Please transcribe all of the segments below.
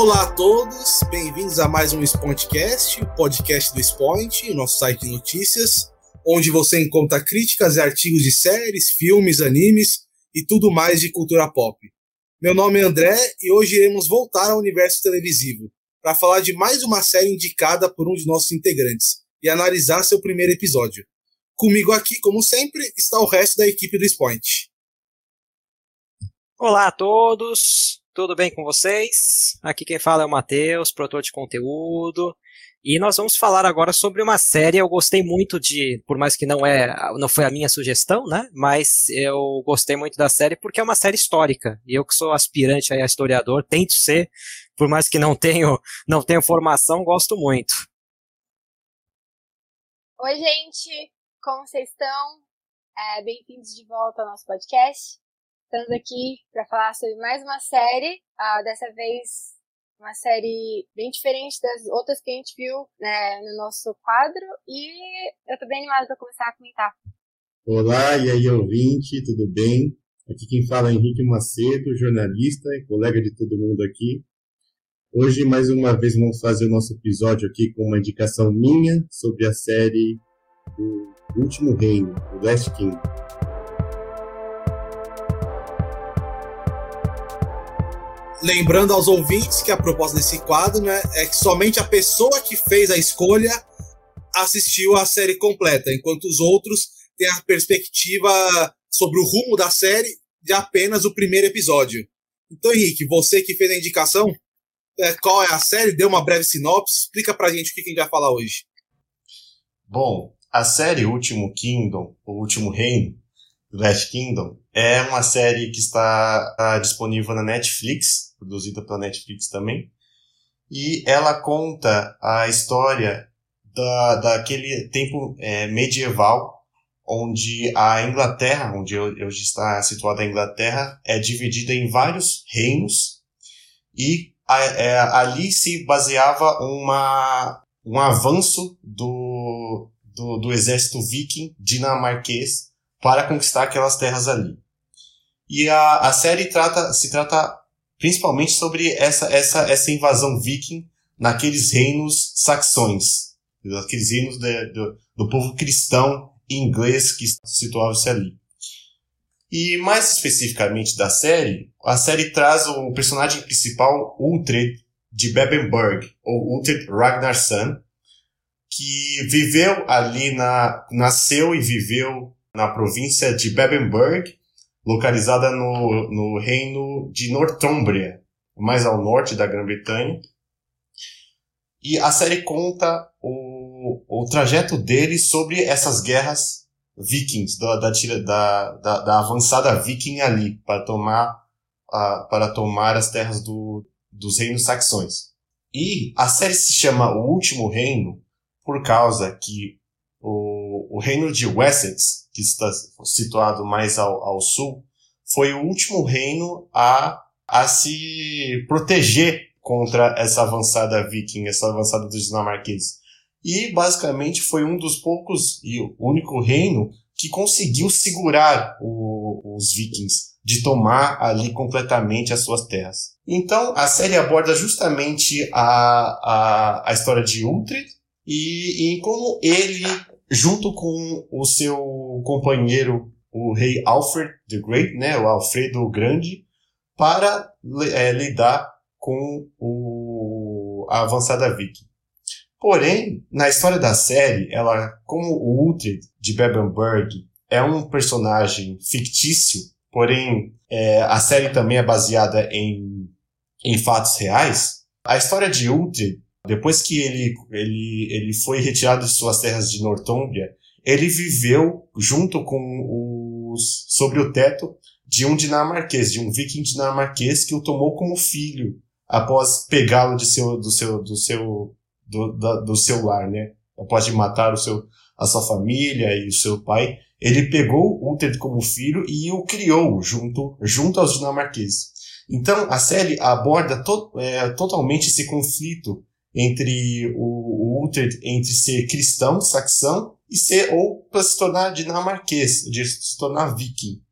Olá a todos, bem-vindos a mais um Spointcast, o podcast do Spoint, o nosso site de notícias, onde você encontra críticas e artigos de séries, filmes, animes e tudo mais de cultura pop. Meu nome é André e hoje iremos voltar ao universo televisivo para falar de mais uma série indicada por um de nossos integrantes e analisar seu primeiro episódio. Comigo aqui, como sempre, está o resto da equipe do Spoint. Olá a todos, tudo bem com vocês? Aqui quem fala é o Matheus, produtor de conteúdo. E nós vamos falar agora sobre uma série. Eu gostei muito de, por mais que não é, não foi a minha sugestão, né? Mas eu gostei muito da série porque é uma série histórica. E eu que sou aspirante a historiador, tento ser, por mais que não tenho, não tenho formação, gosto muito. Oi, gente, como vocês estão? É, Bem-vindos de volta ao nosso podcast. Estamos aqui para falar sobre mais uma série, uh, dessa vez uma série bem diferente das outras que a gente viu né, no nosso quadro, e eu estou bem animada para começar a comentar. Olá, e aí, ouvinte, tudo bem? Aqui quem fala é Henrique Macedo, jornalista e colega de todo mundo aqui. Hoje, mais uma vez, vamos fazer o nosso episódio aqui com uma indicação minha sobre a série do Último Reino, o Last Kingdom. Lembrando aos ouvintes que a proposta desse quadro né, é que somente a pessoa que fez a escolha assistiu a série completa, enquanto os outros têm a perspectiva sobre o rumo da série de apenas o primeiro episódio. Então, Henrique, você que fez a indicação, é, qual é a série? Dê uma breve sinopse, explica pra gente o que a gente vai falar hoje. Bom, a série Último Kingdom, o Último Reino, Last Kingdom, é uma série que está, está disponível na Netflix, produzida pela Netflix também, e ela conta a história da, daquele tempo é, medieval, onde a Inglaterra, onde hoje está situada a Inglaterra, é dividida em vários reinos, e a, é, ali se baseava uma, um avanço do, do, do exército viking dinamarquês para conquistar aquelas terras ali. E a, a série trata, se trata principalmente sobre essa, essa, essa invasão viking naqueles reinos saxões, aqueles reinos de, de, do povo cristão inglês que situavam-se ali. E mais especificamente da série, a série traz o personagem principal, Uhtred de Bebenberg, ou Uhtred Ragnarsson, que viveu ali na, nasceu e viveu na província de Bebenberg, localizada no, no reino de Northumbria, mais ao norte da Grã-Bretanha. E a série conta o, o trajeto dele sobre essas guerras vikings, da, da, da, da avançada viking ali, para tomar, uh, para tomar as terras do, dos reinos saxões. E a série se chama O Último Reino por causa que o, o reino de Wessex, que está situado mais ao, ao sul, foi o último reino a, a se proteger contra essa avançada viking, essa avançada dos dinamarqueses. E basicamente foi um dos poucos e o único reino que conseguiu segurar o, os vikings de tomar ali completamente as suas terras. Então a série aborda justamente a, a, a história de Uhtred, e, e como ele, junto com o seu companheiro, o rei Alfred the Great, né, o Alfredo o Grande, para é, lidar com o, a avançada viking. Porém, na história da série, ela, como o Uhtred de Bebenberg é um personagem fictício, porém é, a série também é baseada em, em fatos reais, a história de Uhtred depois que ele, ele, ele foi retirado de suas terras de Northumbria, ele viveu junto com os sobre o teto de um dinamarquês, de um viking dinamarquês que o tomou como filho após pegá-lo de seu do seu do seu do, da, do seu lar, né? Após de matar o seu a sua família e o seu pai, ele pegou Uther como filho e o criou junto junto aos dinamarqueses. Então a série aborda to, é, totalmente esse conflito entre o, o entre ser cristão, saxão, e ser, ou para se tornar dinamarquês, de se tornar viking.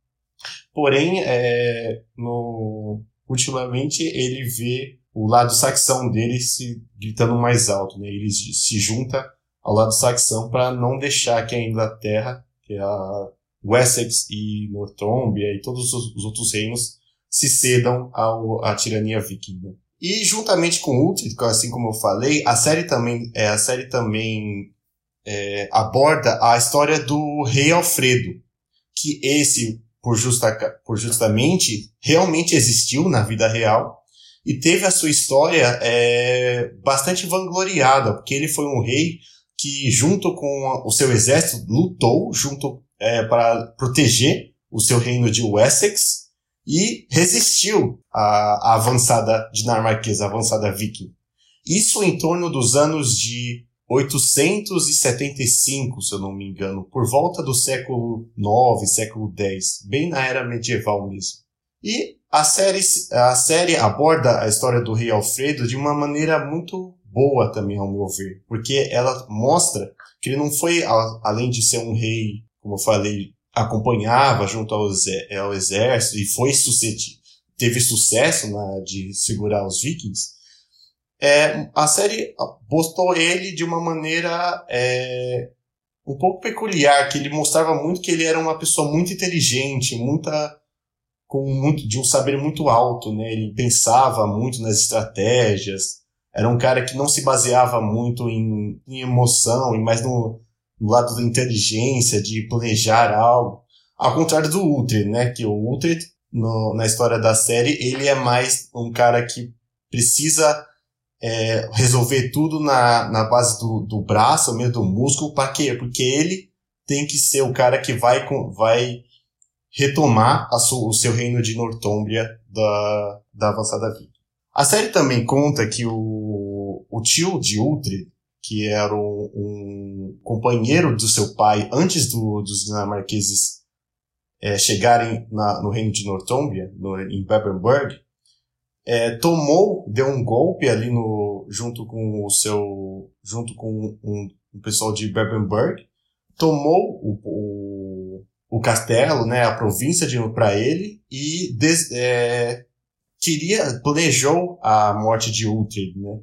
Porém, é, no, ultimamente ele vê o lado saxão dele se gritando mais alto, né? Ele se junta ao lado saxão para não deixar que a Inglaterra, que é a Wessex e Northumbria e todos os, outros reinos se cedam ao, à tirania viking. E juntamente com Uhtred, assim como eu falei, a série também, é, a série também é, aborda a história do rei Alfredo, que esse, por, justa, por justamente, realmente existiu na vida real e teve a sua história é, bastante vangloriada, porque ele foi um rei que, junto com o seu exército, lutou junto é, para proteger o seu reino de Wessex e resistiu à, à avançada dinamarquesa, à avançada viking. Isso em torno dos anos de 875, se eu não me engano, por volta do século 9, século 10, bem na era medieval mesmo. E a série, a série aborda a história do rei Alfredo de uma maneira muito boa também, ao meu ver, porque ela mostra que ele não foi, além de ser um rei, como eu falei, acompanhava junto ao, ao exército e foi sucedido, teve sucesso na, de segurar os vikings, é, a série postou ele de uma maneira é, um pouco peculiar, que ele mostrava muito que ele era uma pessoa muito inteligente, muita com muito de um saber muito alto, né? Ele pensava muito nas estratégias. Era um cara que não se baseava muito em, em emoção, mais no, no, lado da inteligência, de planejar algo. Ao contrário do Uhtred, né? Que o Uhtred, no, na história da série, ele é mais um cara que precisa é, resolver tudo na, na base do, do braço, mesmo do músculo, para quê? Porque ele tem que ser o cara que vai, vai retomar o seu reino de Northumbria da, da avançada vida. A série também conta que o, o tio de Uhtred, que era um, um, companheiro do seu pai antes do, dos dinamarqueses é, chegarem na, no reino de Northumbria, no, em Bebbenburg, é, tomou, deu um golpe ali no, junto com o seu, junto com um, um pessoal de Bebbenburg, tomou o, o, o, castelo, né, a província de para ele e des, é, queria, planejou a morte de Uhtred, né,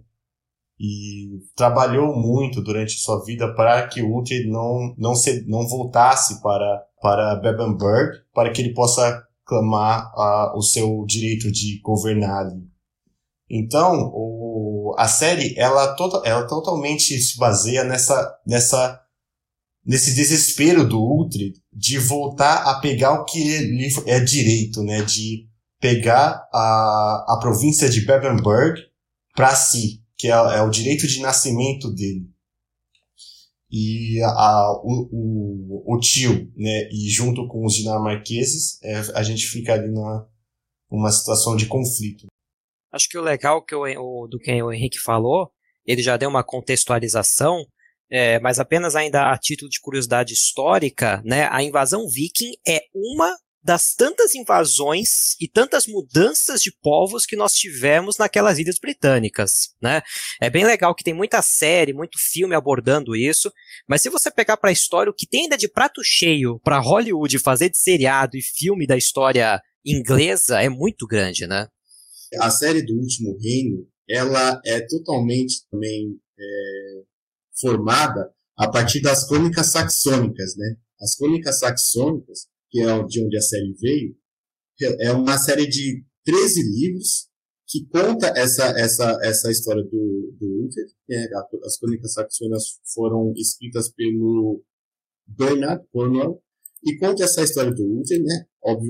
e trabalhou muito durante sua vida para que Uhtred não, não, se, não voltasse para, para Bebbenburg, para que ele possa clamar uh, o seu direito de governar. Então, o, a série, ela, toda, ela totalmente se baseia nessa, nessa, nesse desespero do Ultri de voltar a pegar o que lhe é direito, né? De pegar a, a província de Bebbenburg para si, que é, é o direito de nascimento dele e a, o, o, o, tio, né, e junto com os dinamarqueses, é, a gente fica ali numa, numa situação de conflito. Acho que o legal que o, do que o Henrique falou, ele já deu uma contextualização, é, mas apenas ainda a título de curiosidade histórica, né, a invasão viking é uma das tantas invasões e tantas mudanças de povos que nós tivemos naquelas ilhas britânicas, né? É bem legal que tem muita série, muito filme abordando isso, mas se você pegar para a história o que tem ainda de prato cheio para Hollywood fazer de seriado e filme da história inglesa é muito grande, né? A série do Último Reino, ela é totalmente também é, formada a partir das crônicas saxônicas, né? As crônicas saxônicas que é de onde a série veio, é uma série de 13 livros que conta essa, essa, essa história do, do Uther. É, as crônicas saxônicas foram escritas pelo Bernard Cornwell e conta essa história do Uther, né?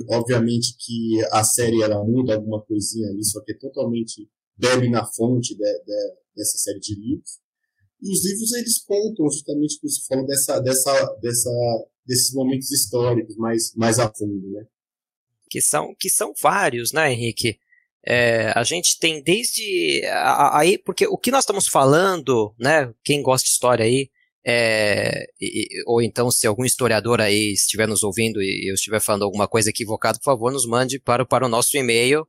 obviamente que a série ela muda alguma coisinha ali, só que é totalmente bebe na fonte de, de, dessa série de livros. E os livros eles contam justamente o que você falou dessa, dessa, dessa desses momentos históricos mais, mais a fundo, né? Que são, que são vários, né, Henrique? É, a gente tem desde aí, porque o que nós estamos falando, né? Quem gosta de história aí, é, e, ou então se algum historiador aí estiver nos ouvindo e eu estiver falando alguma coisa equivocada, por favor, nos mande para, para o nosso e-mail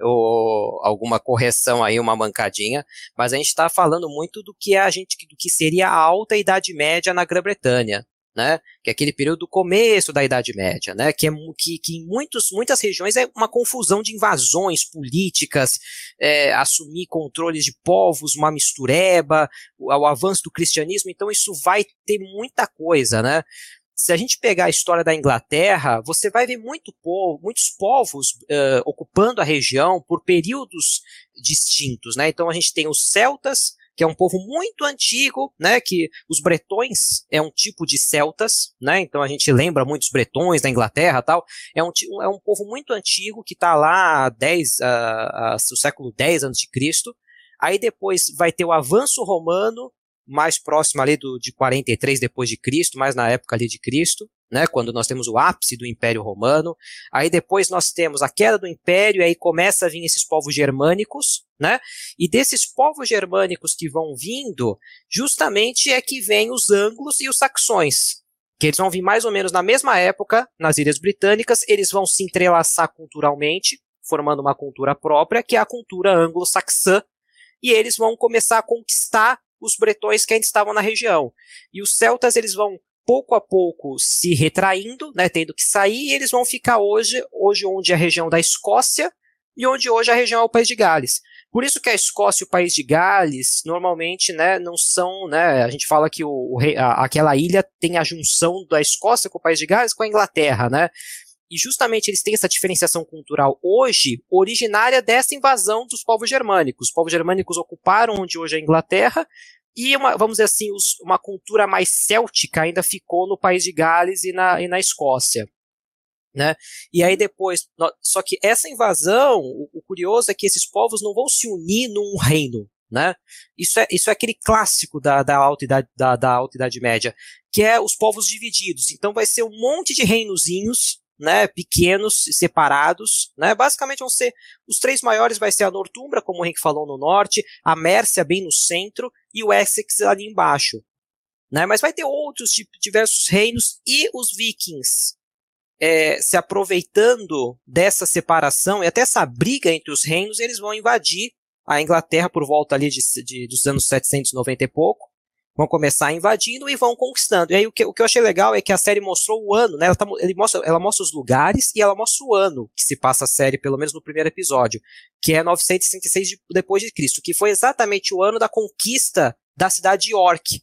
ou alguma correção aí, uma mancadinha, mas a gente está falando muito do que a gente, do que seria a alta idade média na Grã-Bretanha, né, que é aquele período do começo da Idade Média, né, que, é, que, que em muitos, muitas regiões é uma confusão de invasões políticas, é, assumir controles de povos, uma mistureba, o, o, avanço do cristianismo, então isso vai ter muita coisa, né. Se a gente pegar a história da Inglaterra, você vai ver muito povo, muitos povos uh, ocupando a região por períodos distintos, né? Então a gente tem os celtas, que é um povo muito antigo, né, que os bretões é um tipo de celtas, né, então a gente lembra muitos bretões da Inglaterra tal, é um, é um povo muito antigo que está lá 10, uh, uh, século 10 a.C., aí depois vai ter o avanço romano, mais próximo ali do, de 43 depois de Cristo, mais na época ali de Cristo, né, quando nós temos o ápice do Império Romano. Aí depois nós temos a queda do Império, e aí começa a vir esses povos germânicos, né? E desses povos germânicos que vão vindo, justamente é que vem os anglos e os saxões, que eles vão vir mais ou menos na mesma época nas Ilhas Britânicas, eles vão se entrelaçar culturalmente, formando uma cultura própria, que é a cultura anglo-saxã, e eles vão começar a conquistar os bretões que ainda estavam na região. E os celtas eles vão pouco a pouco se retraindo, né, tendo que sair, e eles vão ficar hoje, hoje onde é a região da Escócia e onde hoje a região é o País de Gales. Por isso que a Escócia e o País de Gales normalmente, né, não são, né, a gente fala que o, o a, aquela ilha tem a junção da Escócia com o País de Gales com a Inglaterra, né? E justamente eles têm essa diferenciação cultural hoje, originária dessa invasão dos povos germânicos. Os povos germânicos ocuparam onde hoje é a Inglaterra, e uma, vamos dizer assim, os, uma cultura mais céltica ainda ficou no país de Gales e na, e na Escócia. Né? E aí depois, só que essa invasão, o, o, curioso é que esses povos não vão se unir num reino, né? Isso é, isso é aquele clássico da, da, alta idade, da, da alta idade média, que é os povos divididos. Então vai ser um monte de reinozinhos né, pequenos, separados, né, basicamente vão ser, os três maiores vai ser a Northumbra, como o Henrique falou, no norte, a Mércia bem no centro, e o Essex ali embaixo, né, mas vai ter outros diversos reinos, e os vikings, é, se aproveitando dessa separação, e até essa briga entre os reinos, eles vão invadir a Inglaterra por volta ali de, de dos anos 790 e pouco, vão começar invadindo e vão conquistando. E aí o que, o que eu achei legal é que a série mostrou o ano, né? Ela, tá, mostra, ela mostra os lugares e ela mostra o ano que se passa a série, pelo menos no primeiro episódio, que é 966 de, depois de Cristo, que foi exatamente o ano da conquista da cidade de York,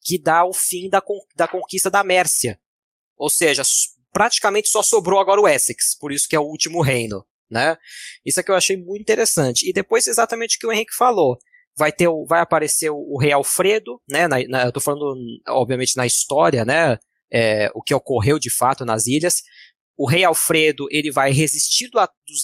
que dá o fim da, da conquista da Mércia. Ou seja, praticamente só sobrou agora o Essex, por isso que é o último reino. Né? Isso é que eu achei muito interessante. E depois exatamente o que o Henrique falou vai ter vai aparecer o, o rei Alfredo, né? Na, na, eu tô falando, obviamente, na história, né? É, o que ocorreu de fato nas ilhas. O rei Alfredo ele vai resistir do,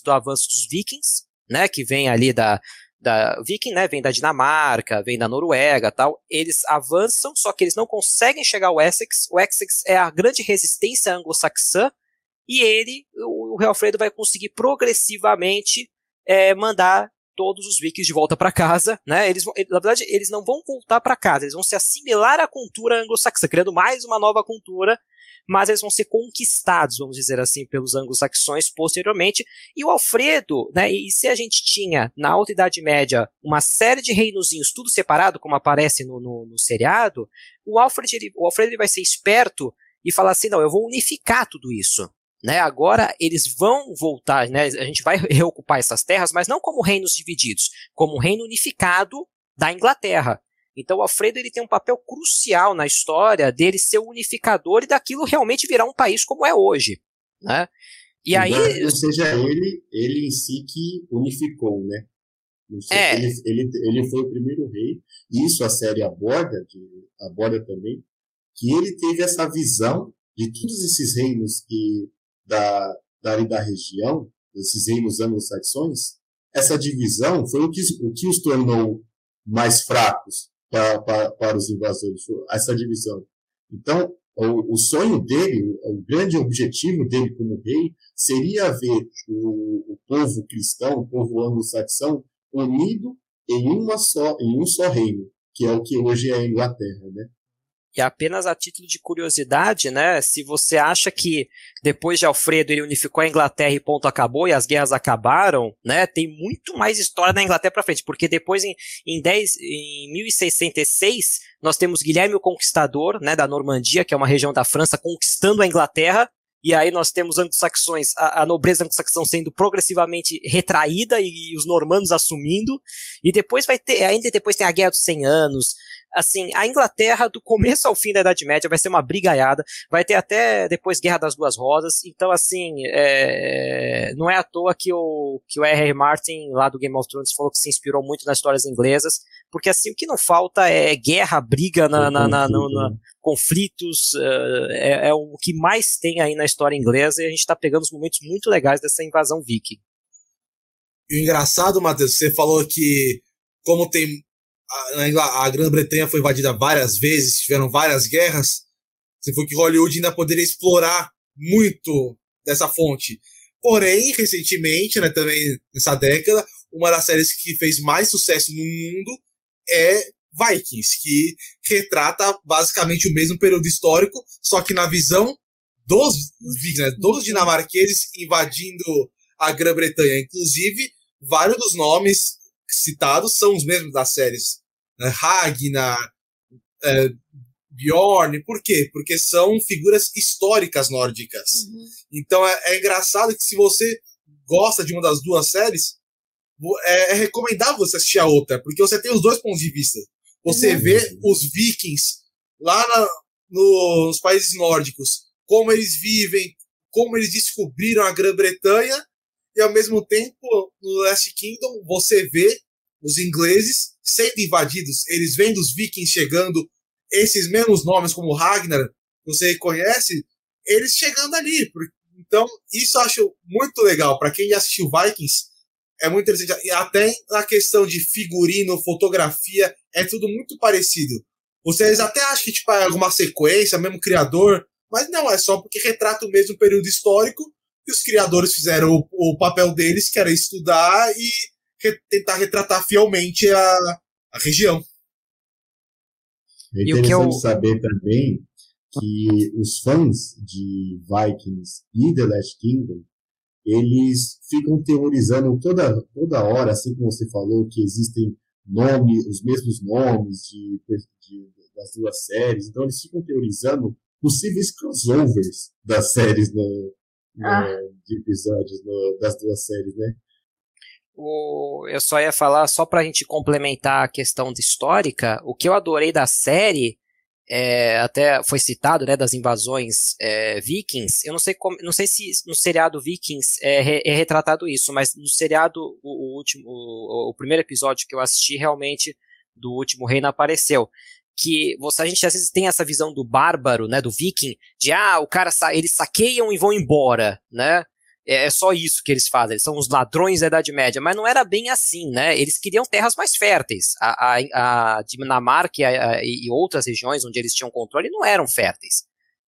do, avanço dos vikings, né? Que vem ali da, da Viking, né? Vem da Dinamarca, vem da Noruega, tal. Eles avançam, só que eles não conseguem chegar ao Essex. O Essex é a grande resistência anglo-saxã e ele, o, o rei Alfredo, vai conseguir progressivamente é, mandar todos os vikings de volta para casa, né? Eles, na verdade, eles não vão voltar para casa, eles vão se assimilar à cultura anglo-saxã, criando mais uma nova cultura, mas eles vão ser conquistados, vamos dizer assim, pelos anglo-saxões posteriormente. E o Alfredo, né? E se a gente tinha na Alta Idade Média uma série de reinozinhos, tudo separado, como aparece no, no, no seriado, o Alfred, ele, o Alfredo ele vai ser esperto e falar assim: não, eu vou unificar tudo isso. Né, agora eles vão voltar, né, a gente vai reocupar essas terras, mas não como reinos divididos, como um reino unificado da Inglaterra. Então o Alfredo ele tem um papel crucial na história dele ser o unificador e daquilo realmente virar um país como é hoje. Né? E aí. Ou seja, ele, ele em si que unificou, né? É. Ele, ele, ele foi o primeiro rei, e isso a série aborda, de, aborda também, que ele teve essa visão de todos esses reinos que da, da, da região, esses reinos anglo-saxões, essa divisão foi o que, o que os tornou mais fracos para, para, para os invasores, essa divisão. Então, o, o, sonho dele, o grande objetivo dele como rei, seria ver o, o povo cristão, o povo anglo-saxão, unido em uma só, em um só reino, que é o que hoje é a Inglaterra, né? E apenas a título de curiosidade, né? Se você acha que depois de Alfredo ele unificou a Inglaterra e ponto acabou e as guerras acabaram, né? Tem muito mais história da Inglaterra para frente, porque depois em, em, 10, em 1066 nós temos Guilherme o Conquistador, né, da Normandia, que é uma região da França, conquistando a Inglaterra, e aí nós temos anglo-saxões, a, a, nobreza anglo-saxão sendo progressivamente retraída e, e, os normandos assumindo, e depois vai ter, ainda depois tem a Guerra dos 100 Anos, assim, a Inglaterra do começo ao fim da Idade Média vai ser uma brigaiada, vai ter até depois Guerra das Duas Rosas, então assim, é, não é à toa que o, que o R.R. Martin lá do Game of Thrones falou que se inspirou muito nas histórias inglesas, porque assim, o que não falta é guerra, briga na, na, na, na conflitos, uh, é, é, o que mais tem aí na história inglesa e a gente está pegando os momentos muito legais dessa invasão viking. E o engraçado, Matheus, você falou que como tem a, a Grã-Bretanha foi invadida várias vezes, tiveram várias guerras, você foi que Hollywood ainda poderia explorar muito dessa fonte. Porém, recentemente, né, também nessa década, uma das séries que fez mais sucesso no mundo é Vikings, que retrata basicamente o mesmo período histórico, só que na visão dos né, dos dinamarqueses invadindo a Grã-Bretanha. Inclusive, vários dos nomes citados são os mesmos das séries. Né, Ragnar, é, Bjorn, por quê? Porque são figuras históricas nórdicas. Uhum. Então é, é, engraçado que se você gosta de uma das duas séries, é, é recomendável você assistir a outra, porque você tem os dois pontos de vista. Você uhum. vê os vikings lá na, nos países nórdicos, como eles vivem, como eles descobriram a Grã-Bretanha, e ao mesmo tempo, no Last Kingdom, você vê os ingleses sendo invadidos, eles vendo os vikings chegando, esses mesmos nomes como Ragnar, você conhece, eles chegando ali. Então, isso eu acho muito legal. Para quem já assistiu Vikings, é muito interessante. E até na questão de figurino, fotografia, é tudo muito parecido. Vocês até acham que tipo, é alguma sequência, mesmo criador, mas não, é só porque retrata o mesmo período histórico e os criadores fizeram o, o papel deles, que era estudar e re, tentar retratar fielmente a, a região. É interessante e o que eu... saber também que os fãs de Vikings e The Last Kingdom eles ficam teorizando toda, toda hora, assim como você falou, que existem nomes, os mesmos nomes de, de, das duas séries. Então eles ficam teorizando possíveis crossovers das séries no, no ah. de episódios no, das duas séries, né? O, eu só ia falar, só para a gente complementar a questão de histórica, o que eu adorei da série é, até foi citado, né, das invasões é, vikings. Eu não sei como, não sei se no seriado Vikings é, é retratado isso, mas no seriado o, o último, o, o, primeiro episódio que eu assisti realmente do último reino apareceu. Que você, a gente às vezes tem essa visão do bárbaro, né, do viking, de ah, o cara eles saqueiam e vão embora, né? É, é só isso que eles fazem, eles são os ladrões da Idade Média, mas não era bem assim, né? Eles queriam terras mais férteis. A, a, a Dinamarca e, a, e outras regiões onde eles tinham controle não eram férteis.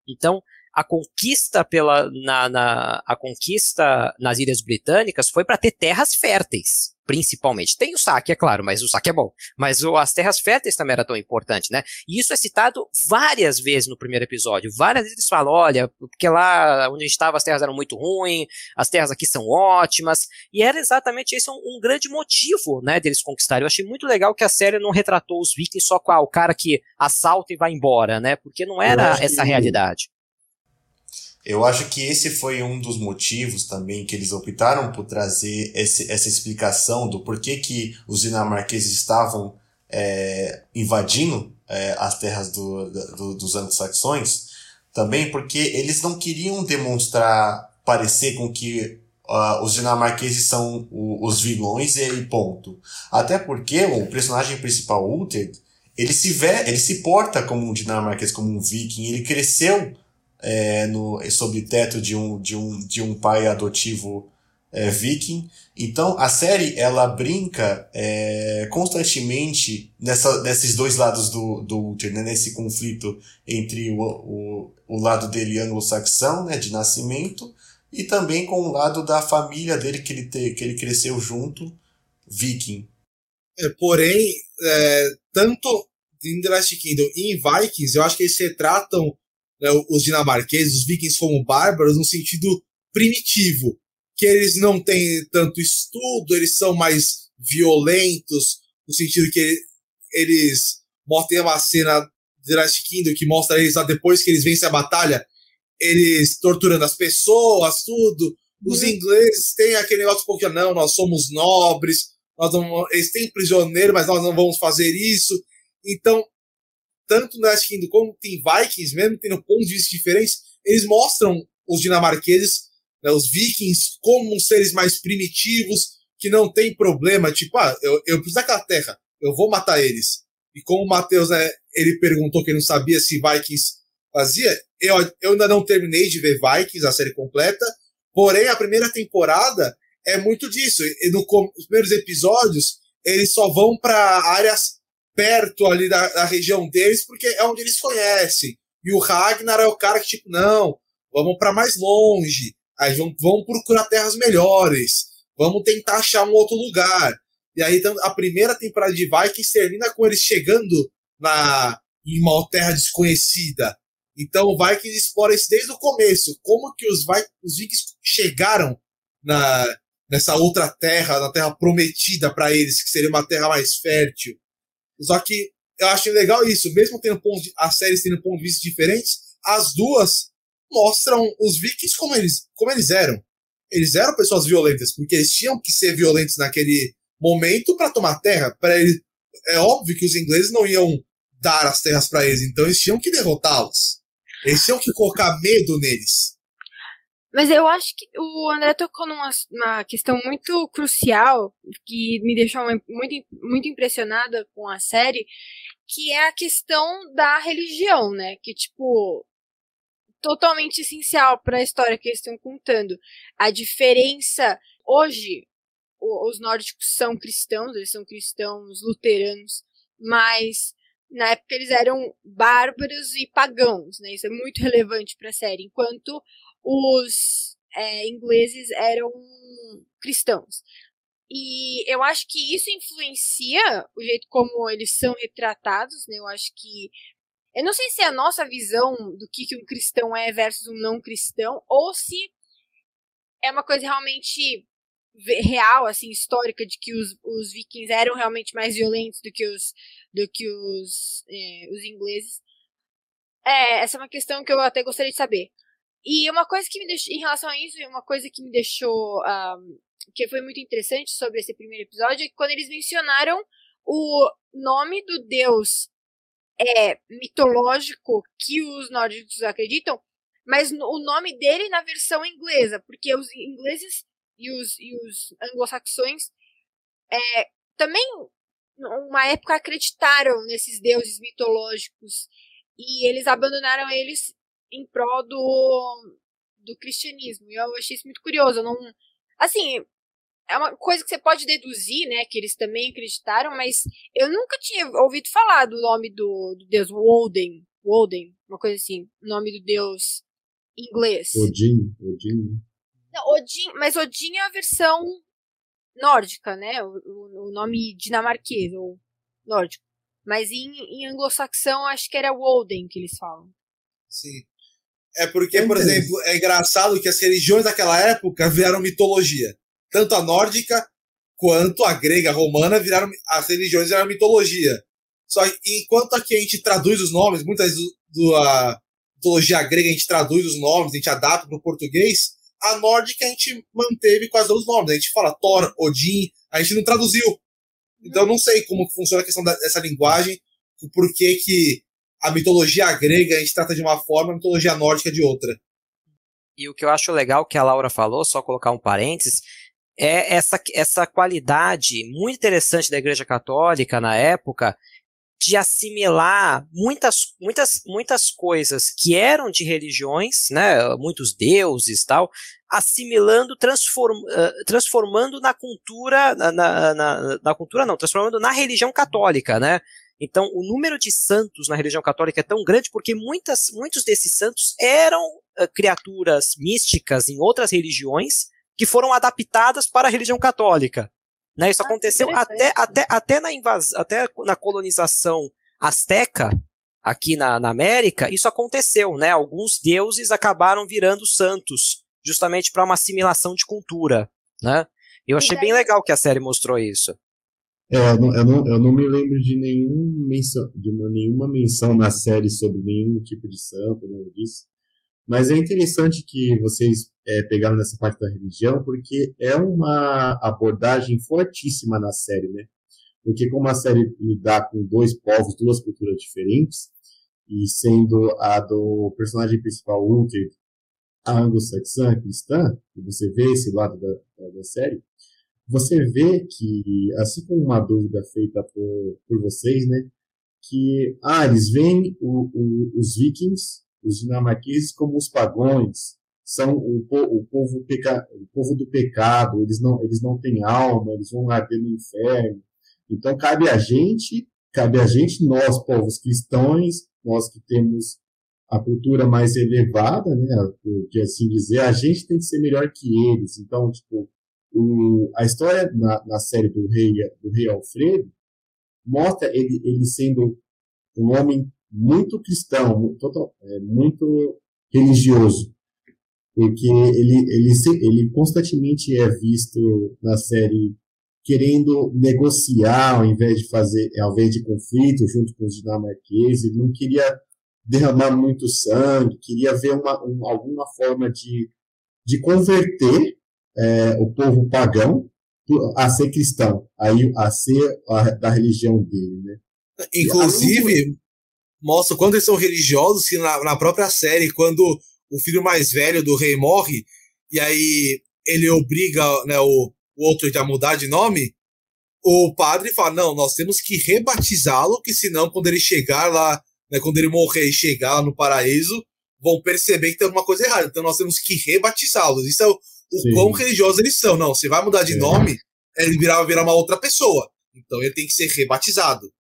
Então, a conquista pela na, na, a conquista nas ilhas britânicas foi para ter terras férteis, principalmente. Tem o saque, é claro, mas o saque é bom. Mas o, as terras férteis também era tão importante, né? E isso é citado várias vezes no primeiro episódio. Várias vezes eles falam, olha, porque lá onde a gente estava as terras eram muito ruins, as terras aqui são ótimas. E era exatamente esse um, um grande motivo, né, deles conquistarem. Eu achei muito legal que a série não retratou os vikings só com ah, o cara que assalta e vai embora, né? Porque não era essa realidade. Eu acho que esse foi um dos motivos também que eles optaram por trazer esse, essa explicação do porquê que os dinamarqueses estavam é, invadindo é, as terras do, do, dos anglo-saxões, também porque eles não queriam demonstrar, parecer com que uh, os dinamarqueses são o, os vilões e ponto. Até porque o personagem principal, Uther, ele se vê, ele se porta como um dinamarquês, como um viking, ele cresceu é, no, sob teto de um, de um, de um pai adotivo é, viking. Então a série ela brinca é, constantemente nessa, nesses dois lados do, do Uther, né? nesse conflito entre o, o, o lado dele anglo-saxão, né? de nascimento, e também com o lado da família dele que ele, te, que ele cresceu junto, viking. É, porém, é, tanto em The Last Kingdom e em Vikings, eu acho que eles retratam né, os dinamarqueses, os vikings como bárbaros, no sentido primitivo. Que eles não têm tanto estudo, eles são mais violentos, no sentido que eles mostram uma cena de Last Kingdom que mostra eles lá depois que eles vencem a batalha, eles torturando as pessoas, tudo. Os uhum. ingleses têm aquele negócio porque não, nós somos nobres, nós não, eles têm prisioneiro, mas nós não vamos fazer isso. Então, tanto no Last Kingdom como tem Vikings, mesmo tendo pontos de vista diferentes, eles mostram os dinamarqueses, né, os vikings, como seres mais primitivos, que não tem problema, tipo, ah, eu, eu preciso daquela terra, eu vou matar eles. E como o Matheus, né, ele perguntou que ele não sabia se Vikings fazia, eu, eu ainda não terminei de ver Vikings, a série completa, porém a primeira temporada é muito disso. E no, nos primeiros episódios, eles só vão para áreas perto ali da, da, região deles, porque é onde eles conhecem. E o Ragnar é o cara que, tipo, não, vamos para mais longe, aí vamos, vamos procurar terras melhores, vamos tentar achar um outro lugar. E aí a primeira temporada de Vikings termina com eles chegando na, em uma terra desconhecida. Então o Vikings explora isso desde o começo. Como que os, os Vikings chegaram na, nessa outra terra, na terra prometida para eles, que seria uma terra mais fértil. Só que eu acho legal isso, mesmo tendo pontos de, as séries tendo pontos de vista diferentes, as duas mostram os vikings como eles, como eles eram. Eles eram pessoas violentas, porque eles tinham que ser violentos naquele momento para tomar terra. Para é óbvio que os ingleses não iam dar as terras para eles, então eles tinham que derrotá-los. Eles tinham que colocar medo neles. Mas eu acho que o André tocou numa, numa questão muito crucial, que me deixou muito, muito impressionada com a série, que é a questão da religião, né? Que, tipo, totalmente essencial para a história que eles estão contando. A diferença. Hoje, os nórdicos são cristãos, eles são cristãos luteranos, mas na época eles eram bárbaros e pagãos, né? Isso é muito relevante para a série. Enquanto os é, ingleses eram cristãos. E eu acho que isso influencia o jeito como eles são retratados, né? Eu acho que. Eu não sei se é a nossa visão do que, que um cristão é versus um não cristão, ou se é uma coisa realmente real, assim, histórica, de que os, os vikings eram realmente mais violentos do que os, do que os, é, os ingleses. É, essa é uma questão que eu até gostaria de saber. E uma coisa que me deixou, em relação a isso, uma coisa que me deixou, um, que foi muito interessante sobre esse primeiro episódio, é que quando eles mencionaram o nome do deus é, mitológico que os nórdicos acreditam, mas o nome dele na versão inglesa, porque os ingleses e os, e os anglo-saxões é, também, uma época, acreditaram nesses deuses mitológicos e eles abandonaram eles em prol do, do cristianismo. E eu achei isso muito curioso. Eu não, assim, é uma coisa que você pode deduzir, né, que eles também acreditaram, mas eu nunca tinha ouvido falar do nome do, do deus Woden, Woden, uma coisa assim, o nome do deus inglês. Odin, Odin. Não, Odin, mas Odin é a versão nórdica, né, o, o, o nome dinamarquês, ou nórdico. Mas em, em anglo-saxão, acho que era Woden que eles falam. Sim. É porque, por exemplo, é engraçado que as religiões daquela época viraram mitologia. Tanto a nórdica quanto a grega, a romana, viraram, as religiões viraram mitologia. Só que enquanto aqui a gente traduz os nomes, muitas vezes do, a mitologia grega a gente traduz os nomes, a gente adapta para o português, a nórdica a gente manteve quase os nomes. A gente fala Thor, Odin, a gente não traduziu. Então eu não sei como funciona a questão dessa linguagem, o porquê que a mitologia grega a gente trata de uma forma, a mitologia nórdica de outra. E o que eu acho legal que a Laura falou, só colocar um parênteses, é essa, essa qualidade muito interessante da Igreja Católica na época de assimilar muitas, muitas, muitas coisas que eram de religiões, né, muitos deuses tal, assimilando, transform, transformando na cultura, na, na, na, na, cultura não, transformando na religião católica, né, então, o número de santos na religião católica é tão grande porque muitas, muitos desses santos eram uh, criaturas místicas em outras religiões que foram adaptadas para a religião católica. Né? Isso ah, aconteceu até, até, até, na invas até na colonização Azteca, aqui na, na América, isso aconteceu, né? Alguns deuses acabaram virando santos, justamente para uma assimilação de cultura, né? Eu achei bem legal que a série mostrou isso. É, eu, não, eu, não, eu não me lembro de, nenhum menção, de uma, nenhuma menção na série sobre nenhum tipo de santo, nada disso. Mas é interessante que vocês é, pegaram nessa parte da religião, porque é uma abordagem fortíssima na série, né? Porque como a série lidar com dois povos, duas culturas diferentes, e sendo a do personagem principal, Uther, anglo-saxã, cristã, e você vê esse lado da, da, da, série, você vê que, assim como uma dúvida feita por, por vocês, né, que, ah, eles veem o, o, os vikings, os dinamarqueses, como os pagões, são o, o, povo peca, o povo do pecado, eles não, eles não têm alma, eles vão arder no inferno. Então, cabe a gente, cabe a gente, nós, povos cristãos, nós que temos a cultura mais elevada, né, por assim dizer, a gente tem que ser melhor que eles. Então, tipo, o, a história na, na, série do rei, do rei Alfredo mostra ele, ele sendo um homem muito cristão, muito, é, muito religioso, porque ele, ele, ele constantemente é visto na série querendo negociar ao invés de fazer, ao invés de conflito junto com os dinamarqueses, ele não queria derramar muito sangue, queria ver uma, um, alguma forma de, de converter é, o povo pagão a ser cristão, aí a ser a, da religião dele, né? Inclusive, mostra quando eles são religiosos, que na, na própria série, quando o filho mais velho do rei morre, e aí ele obriga né, o, o outro a mudar de nome, o padre fala: não, nós temos que rebatizá-lo, que senão, quando ele chegar lá, né, quando ele morrer e chegar lá no paraíso, vão perceber que tem alguma coisa errada. Então nós temos que rebatizá-los. Isso é o, o quão religiosos eles são. Não, você vai mudar de é. nome, ele virar, virar uma outra pessoa. Então ele tem que ser rebatizado.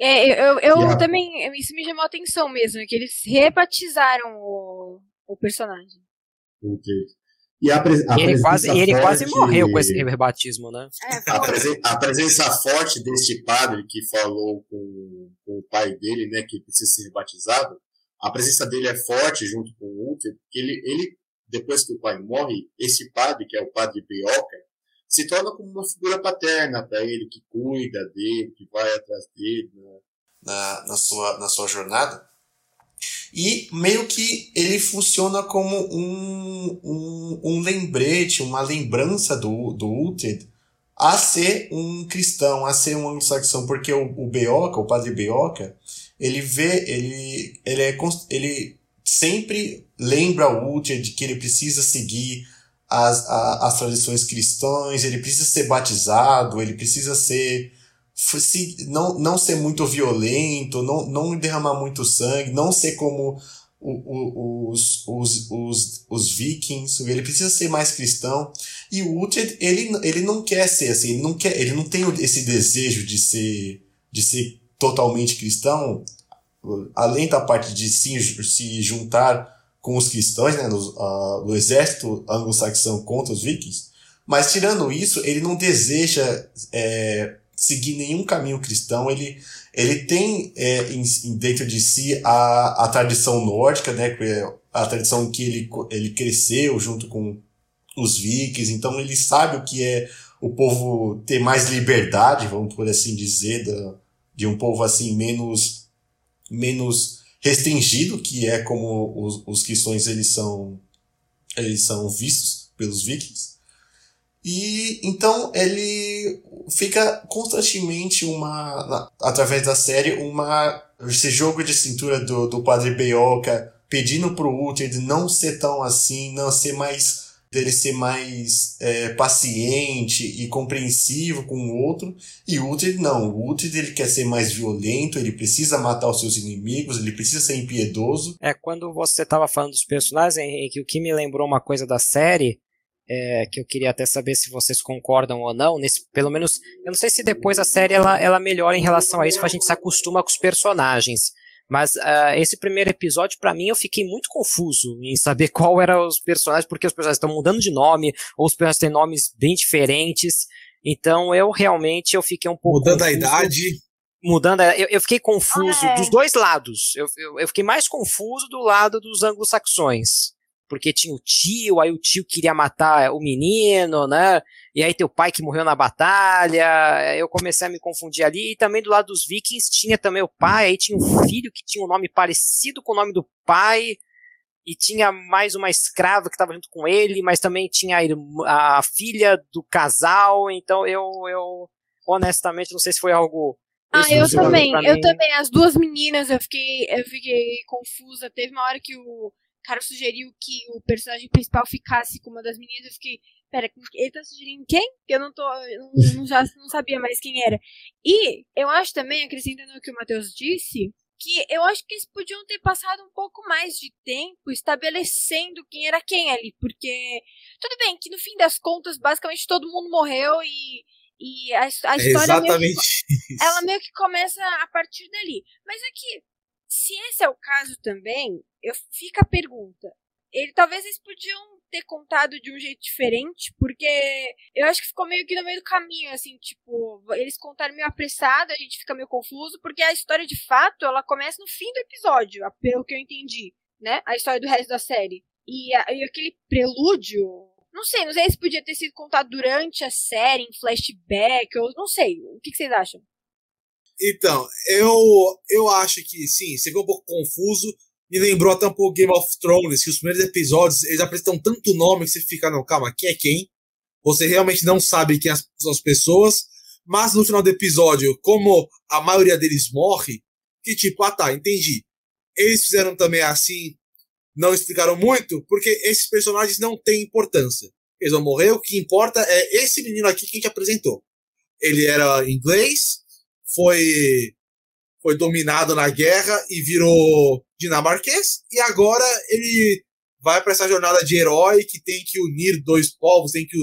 É, eu, eu yeah. também. Isso me chamou a atenção mesmo, que eles rebatizaram o, o personagem. Ok. E a, a ele quase, ele quase morreu com esse rebatismo, né? É, a, presen, a, presença forte deste padre que falou com, com, o pai dele, né, que precisa ser rebatizado, a presença dele é forte junto com o Uther, porque ele, ele, depois que o pai morre, esse padre, que é o padre Beoca, se torna como uma figura paterna para ele, que cuida dele, que vai atrás dele né, na, na, sua, na sua jornada. E meio que ele funciona como um, um, um lembrete, uma lembrança do, do Ulted a ser um cristão, a ser um anglo-saxão, porque o, o Beoca, o padre Beoca, ele vê, ele, ele, é, ele sempre lembra o Ulted que ele precisa seguir as, a, as tradições cristãs, ele precisa ser batizado, ele precisa ser se, não, não ser muito violento, não, não derramar muito sangue, não ser como o, o, os, os, os, os vikings, ele precisa ser mais cristão. E o Uhtred, ele, ele não quer ser assim, ele não, quer, ele não tem esse desejo de ser, de ser totalmente cristão, além da parte de se, se juntar com os cristãos, né, no, uh, no exército anglo-saxão contra os vikings. Mas tirando isso, ele não deseja é, seguir nenhum caminho cristão. Ele, ele tem é, em, dentro de si a, a tradição nórdica, né, é a tradição que ele, ele cresceu junto com os vikings, então ele sabe o que é o povo ter mais liberdade, vamos por assim dizer, da, de um povo assim menos menos restringido, que é como os, os cristãos eles são eles são vistos pelos vikings. E então ele fica constantemente uma através da série uma esse jogo de cintura do, do padre Beoca pedindo pro Uther de não ser tão assim, não ser mais dele ser mais é, paciente e compreensivo com o outro, e o Uther não, o Uther ele quer ser mais violento, ele precisa matar os seus inimigos, ele precisa ser impiedoso. É, quando você estava falando dos personagens, Henrique, o que me lembrou uma coisa da série, é, que eu queria até saber se vocês concordam ou não, nesse, pelo menos, eu não sei se depois a série ela, ela melhora em relação a isso, a gente se acostuma com os personagens, mas uh, esse primeiro episódio, para mim, eu fiquei muito confuso em saber qual eram os personagens, porque os personagens estão mudando de nome, ou os personagens têm nomes bem diferentes. Então eu realmente eu fiquei um pouco. Mudando confuso. a idade. mudando, eu, eu fiquei confuso Ah, é. dos dois lados. Eu, eu, eu fiquei mais confuso do lado dos anglo-saxões. Porque tinha o tio, aí o tio queria matar o menino, né? E aí teu pai que morreu na batalha. Eu comecei a me confundir ali. E também do lado dos vikings tinha também o pai, aí tinha um filho que tinha um nome parecido com o nome do pai. E tinha mais uma escrava que estava junto com ele, mas também tinha a, irmã- a filha do casal. Então eu, eu honestamente não sei se foi algo Ah, eu também, eu também. As duas meninas, eu fiquei, eu fiquei confusa. Teve uma hora que o cara sugeriu que o personagem principal ficasse com uma das meninas. Eu fiquei, pera, ele tá sugerindo quem? Eu não tô, eu não, não já não sabia mais quem era. E eu acho também, acrescentando o que o Matheus disse, que eu acho que eles podiam ter passado um pouco mais de tempo estabelecendo quem era quem ali, porque tudo bem que no fim das contas, basicamente todo mundo morreu e e a, a É história meio que ela meio que começa a partir dali. Mas é que, se esse é o caso também, eu, fica a pergunta. Ele, talvez eles podiam ter contado de um jeito diferente, porque eu acho que ficou meio que no meio do caminho, assim, tipo, eles contaram meio apressado, a gente fica meio confuso, porque a história de fato, ela começa no fim do episódio, pelo que eu entendi, né? A história do resto da série. E, a- e aquele prelúdio, não sei, não sei se podia ter sido contado durante a série, em flashback, ou não sei. O que, que vocês acham? Então, eu, eu acho que sim, você ficou um pouco confuso. Me lembrou até um pouco Game of Thrones, que os primeiros episódios eles apresentam tanto nome que você fica, não, calma, quem é quem? Você realmente não sabe quem são as pessoas, mas no final do episódio, como a maioria deles morre, que tipo, ah tá, entendi. Eles fizeram também assim, não explicaram muito, porque esses personagens não têm importância. Eles vão morrer, o que importa é esse menino aqui que a gente apresentou. Ele era inglês, foi foi dominado na guerra e virou dinamarquês e agora ele vai para essa jornada de herói que tem que unir dois povos, tem que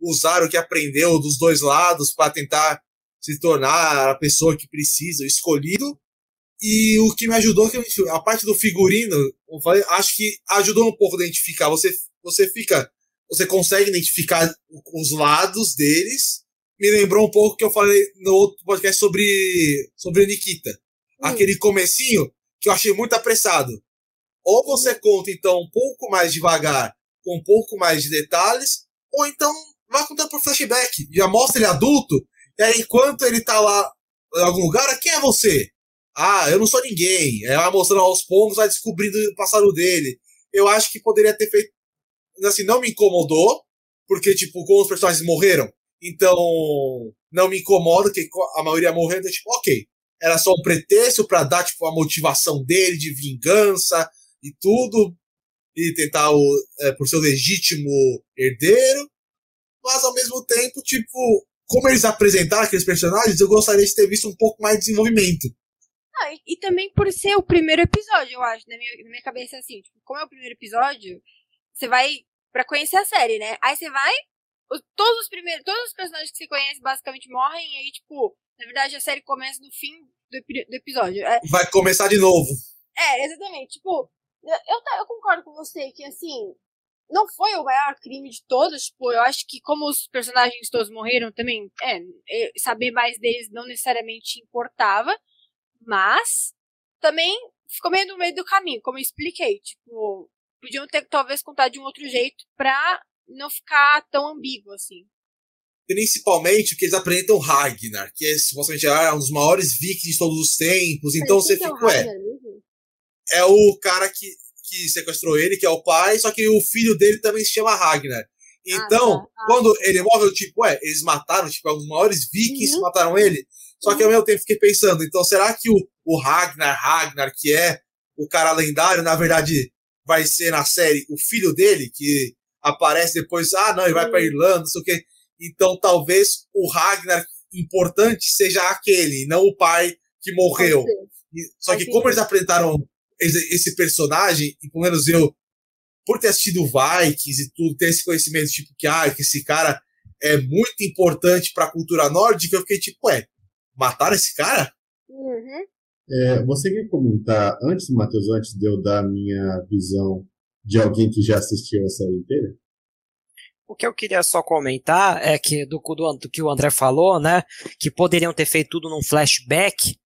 usar o que aprendeu dos dois lados para tentar se tornar a pessoa que precisa, o escolhido. E o que me ajudou, que eu- a parte do figurino, falei, acho que ajudou um pouco a identificar. Você, você fica, você consegue identificar os lados deles me lembrou um pouco que eu falei no outro podcast sobre, sobre Nikita. Aquele comecinho que eu achei muito apressado. Ou você conta, então, um pouco mais devagar, com um pouco mais de detalhes, ou então vai contando por flashback. Já mostra ele adulto, e aí enquanto ele tá lá em algum lugar, quem é você? Ah, eu não sou ninguém. Aí vai mostrando aos poucos, vai descobrindo o passado dele. Eu acho que poderia ter feito. Assim, não me incomodou, porque, tipo, como os personagens morreram, então, não me incomoda que a maioria morrendo, é tipo, ok. Era só um pretexto para dar, tipo, a motivação dele de vingança e tudo, e tentar, o, é, por seu legítimo herdeiro. Mas, ao mesmo tempo, tipo, como eles apresentaram aqueles personagens, eu gostaria de ter visto um pouco mais de desenvolvimento. Ah, e, e também por ser o primeiro episódio, eu acho, na minha, na minha cabeça, assim, tipo, como é o primeiro episódio, você vai pra conhecer a série, né? Aí você vai, todos os primeiros, todos os personagens que você conhece basicamente morrem, e aí, tipo, na verdade a série começa no fim do, do episódio. É, Vai começar de novo. é, exatamente, tipo, eu, eu, concordo com você que, assim, não foi o maior crime de todos, tipo, eu acho que como os personagens todos morreram também, é, é, saber mais deles não necessariamente importava, mas também ficou meio no meio do caminho, como eu expliquei, tipo, podiam ter talvez contado de um outro jeito pra não ficar tão ambíguo, assim. Principalmente porque eles apresentam Ragnar, que é supostamente ah, um dos maiores vikings de todos os tempos. Então você é fica, mesmo? é o cara que, que sequestrou ele, que é o pai, só que o filho dele também se chama Ragnar. Então, tá. Ah. quando ele morre, eu tipo, ué, eles mataram, tipo, os maiores vikings Uhum. mataram ele. Só que ao mesmo tempo fiquei pensando, então será que o, o Ragnar, Ragnar, que é o cara lendário, na verdade vai ser na série o filho dele, que aparece depois, ah, não, ele vai pra Sim. Irlanda, não sei o quê. Então talvez o Ragnar importante seja aquele, não o pai que morreu. E- Só que como eles apresentaram esse, esse personagem, e pelo menos eu, por ter assistido Vikings e tudo, ter esse conhecimento, tipo, que, ah, que esse cara é muito importante pra cultura nórdica, eu fiquei tipo, ué, mataram esse cara? Uhum. É, você quer comentar, antes, Matheus, antes de eu dar a minha visão de alguém que já assistiu a série inteira? O que eu queria só comentar é que do, do, do que o André falou, né? Que poderiam ter feito tudo num flashback.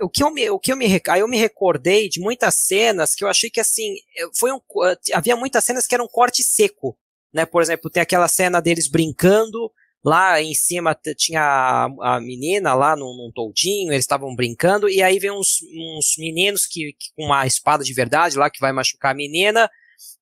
o que eu me, o que eu me, aí eu me recordei de muitas cenas que eu achei que assim, foi um, havia muitas cenas que eram corte seco, né? Por exemplo, tem aquela cena deles brincando, lá em cima tinha a, a menina lá num, num toldinho, eles estavam brincando, e aí vem uns, uns meninos que, que, com uma espada de verdade lá que vai machucar a menina,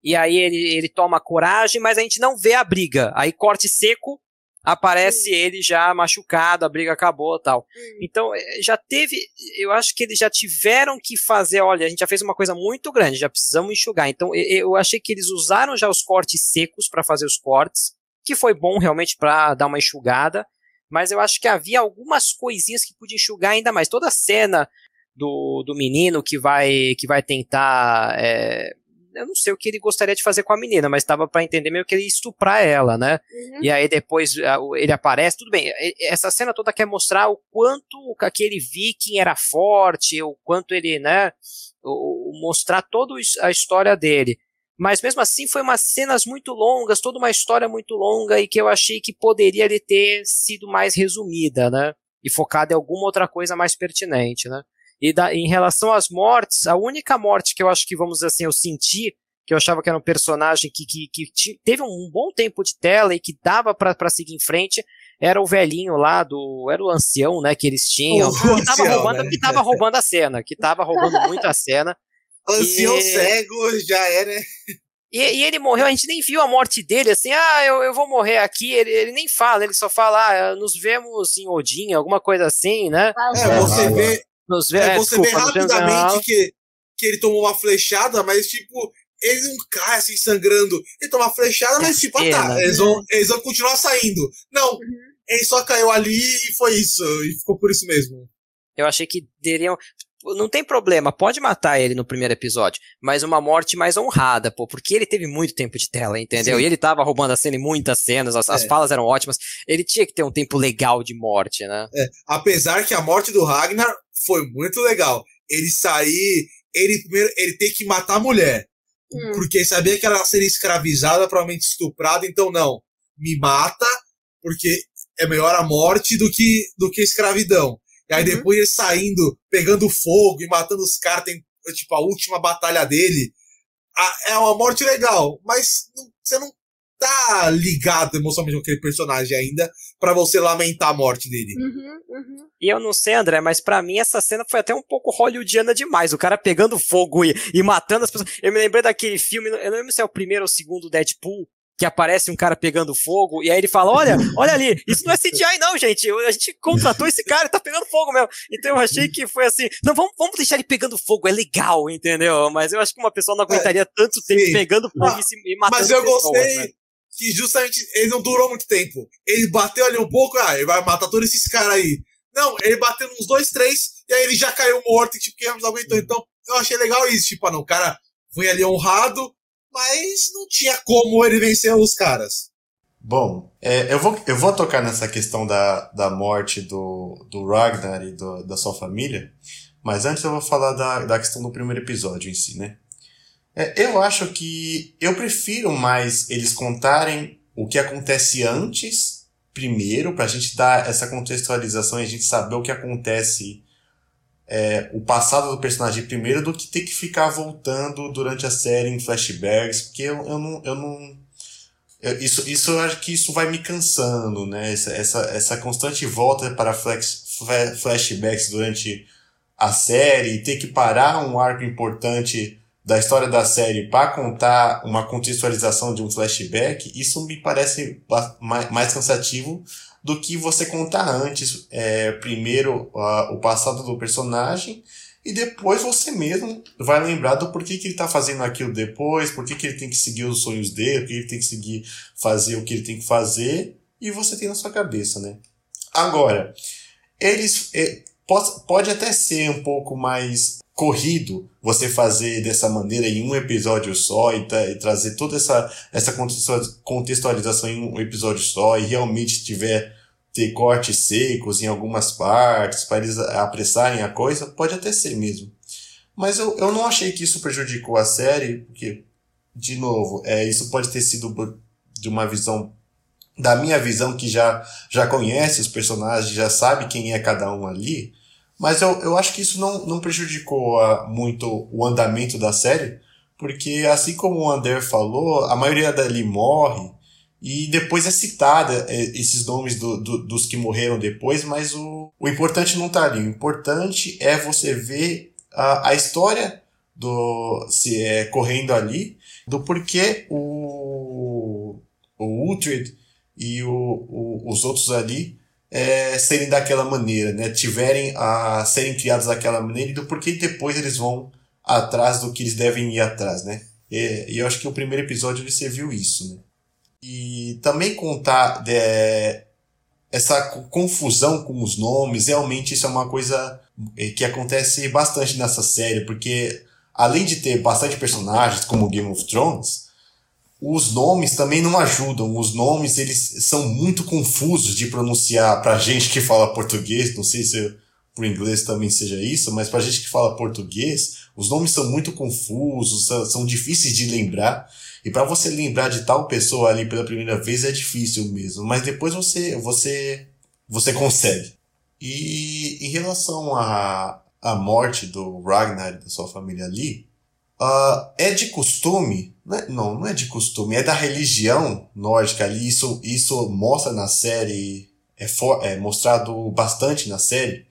e aí ele, ele toma coragem, mas a gente não vê a briga. Aí corte seco, aparece ele já machucado, a briga acabou tal. Então, eh, já teve, eu acho que eles já tiveram que fazer, olha, a gente já fez uma coisa muito grande, já precisamos enxugar. Então, eu achei que eles usaram já os cortes secos para fazer os cortes, que foi bom realmente para dar uma enxugada, mas eu acho que havia algumas coisinhas que podia enxugar ainda mais. Toda a cena do, do menino que vai que vai tentar é, eu não sei o que ele gostaria de fazer com a menina, mas estava para entender meio que ele ia estuprar ela, né? Uhum. E aí depois ele aparece, tudo bem. Essa cena toda quer mostrar o quanto aquele viking era forte, o quanto ele, né? Mostrar toda a história dele. Mas mesmo assim foi umas cenas muito longas, toda uma história muito longa e que eu achei que poderia ter sido mais resumida, né? E focada em alguma outra coisa mais pertinente, né? E da, em relação às mortes, a única morte que eu acho que, vamos dizer assim, eu senti, que eu achava que era um personagem que, que, que teve um bom tempo de tela e que dava para seguir em frente, era o velhinho lá do. Era o ancião, né, que eles tinham. O que, tava roubando, né? que tava roubando a cena, que tava roubando muito a cena. Ancião e... cego já é, né? E, e, ele morreu, a gente nem viu a morte dele, assim, ah, eu, eu vou morrer aqui. Ele, ele nem fala, ele só fala, ah, nos vemos em Odin, alguma coisa assim, né? É, você vê, nos vê, é, você desculpa, vê rapidamente que, que ele tomou uma flechada, mas tipo, ele não cai assim sangrando. Ele toma uma flechada, mas tipo, ah, tá, eles vão, eles vão continuar saindo. Não, uhum. ele só caiu ali e foi isso. E ficou por isso mesmo. Eu achei que teriam. Não tem problema, pode matar ele no primeiro episódio, mas uma morte mais honrada, pô, porque ele teve muito tempo de tela, entendeu? Sim. E ele tava roubando a cena em muitas cenas, as, é. as, falas eram ótimas. Ele tinha que ter um tempo legal de morte, né? É, apesar que a morte do Ragnar foi muito legal. Ele sair, ele primeiro, ele tem que matar a mulher. Hum. Porque sabia que ela seria escravizada, provavelmente estuprada, então não. Me mata, porque é melhor a morte do que, do que a escravidão. E aí uhum. depois ele saindo, pegando fogo e matando os caras, tem tipo a última batalha dele. A, é uma morte legal, mas não, você não tá ligado emocionalmente com aquele personagem ainda para você lamentar a morte dele. Uhum, uhum. E eu não sei, André, mas para mim essa cena foi até um pouco hollywoodiana demais. O cara pegando fogo e, e matando as pessoas. Eu me lembrei daquele filme, eu não lembro se é o primeiro ou o segundo Deadpool, que aparece um cara pegando fogo, e aí ele fala: Olha, olha ali, isso não é CGI, não, gente. A gente contratou esse cara, ele tá pegando fogo mesmo. Então eu achei que foi assim: não, vamos, vamos deixar ele pegando fogo, é legal, entendeu? Mas eu acho que uma pessoa não aguentaria é, tanto tempo sim. pegando fogo ah, e, se, e matando Mas eu pessoas, gostei. Né? que justamente ele não durou muito tempo. Ele bateu ali um pouco, ah, ele vai matar todos esses caras aí. Não, ele bateu uns dois, três, e aí ele já caiu morto, e tipo, quem não aguentou. Então, eu achei legal isso, tipo, ah, não, o cara foi ali honrado, mas não tinha como ele vencer os caras. Bom, é, eu, vou, eu vou tocar nessa questão da, da morte do, do Ragnar e do, da sua família, mas antes eu vou falar da, da questão do primeiro episódio em si, né? É, eu acho que eu prefiro mais eles contarem o que acontece antes, primeiro, para a gente dar essa contextualização e a gente saber o que acontece, é, o passado do personagem primeiro, do que ter que ficar voltando durante a série em flashbacks, porque eu, eu não. Eu não eu, isso, isso eu acho que isso vai me cansando, né? Essa, essa, essa constante volta para flash, flashbacks durante a série, ter que parar um arco importante da história da série para contar uma contextualização de um flashback, isso me parece mais cansativo do que você contar antes, é, primeiro uh, o passado do personagem e depois você mesmo vai lembrar do porquê que ele está fazendo aquilo depois, porquê que ele tem que seguir os sonhos dele, porquê ele tem que seguir fazer o que ele tem que fazer e você tem na sua cabeça, né? Agora, eles é, pode, pode até ser um pouco mais corrido você fazer dessa maneira em um episódio só e, tra e trazer toda essa, essa contextualização em um episódio só e realmente tiver ter cortes secos em algumas partes para eles apressarem a coisa, pode até ser mesmo. Mas eu, eu não achei que isso prejudicou a série, porque, de novo, é, isso pode ter sido de uma visão da minha visão que já já conhece os personagens, já sabe quem é cada um ali, Mas eu, eu acho que isso não, não prejudicou uh, muito o andamento da série, porque assim como o Ander falou, a maioria dali morre e depois é citada é, esses nomes do, do, dos que morreram depois, mas o, o importante não tá ali. O importante é você ver a, a história do se é correndo ali, do porquê o, o Uhtred e o, o, os outros ali é, serem daquela maneira, né? Tiverem a serem criados daquela maneira e do porquê depois eles vão atrás do que eles devem ir atrás, né? E, e eu acho que o primeiro episódio ele serviu isso, né? E também contar de, essa confusão com os nomes, realmente isso é uma coisa é, que acontece bastante nessa série, porque além de ter bastante personagens como Game of Thrones, os nomes também não ajudam. Os nomes eles são muito confusos de pronunciar para gente que fala português. Não sei se para inglês também seja isso, mas para gente que fala português, os nomes são muito confusos, são, difíceis de lembrar. E para você lembrar de tal pessoa ali pela primeira vez é difícil mesmo, mas depois você você você consegue. E em relação à a morte do Ragnar e da sua família ali, uh, é de costume, né? não, não é de costume, é da religião nórdica ali. Isso, isso mostra na série, é, for, é mostrado bastante na série,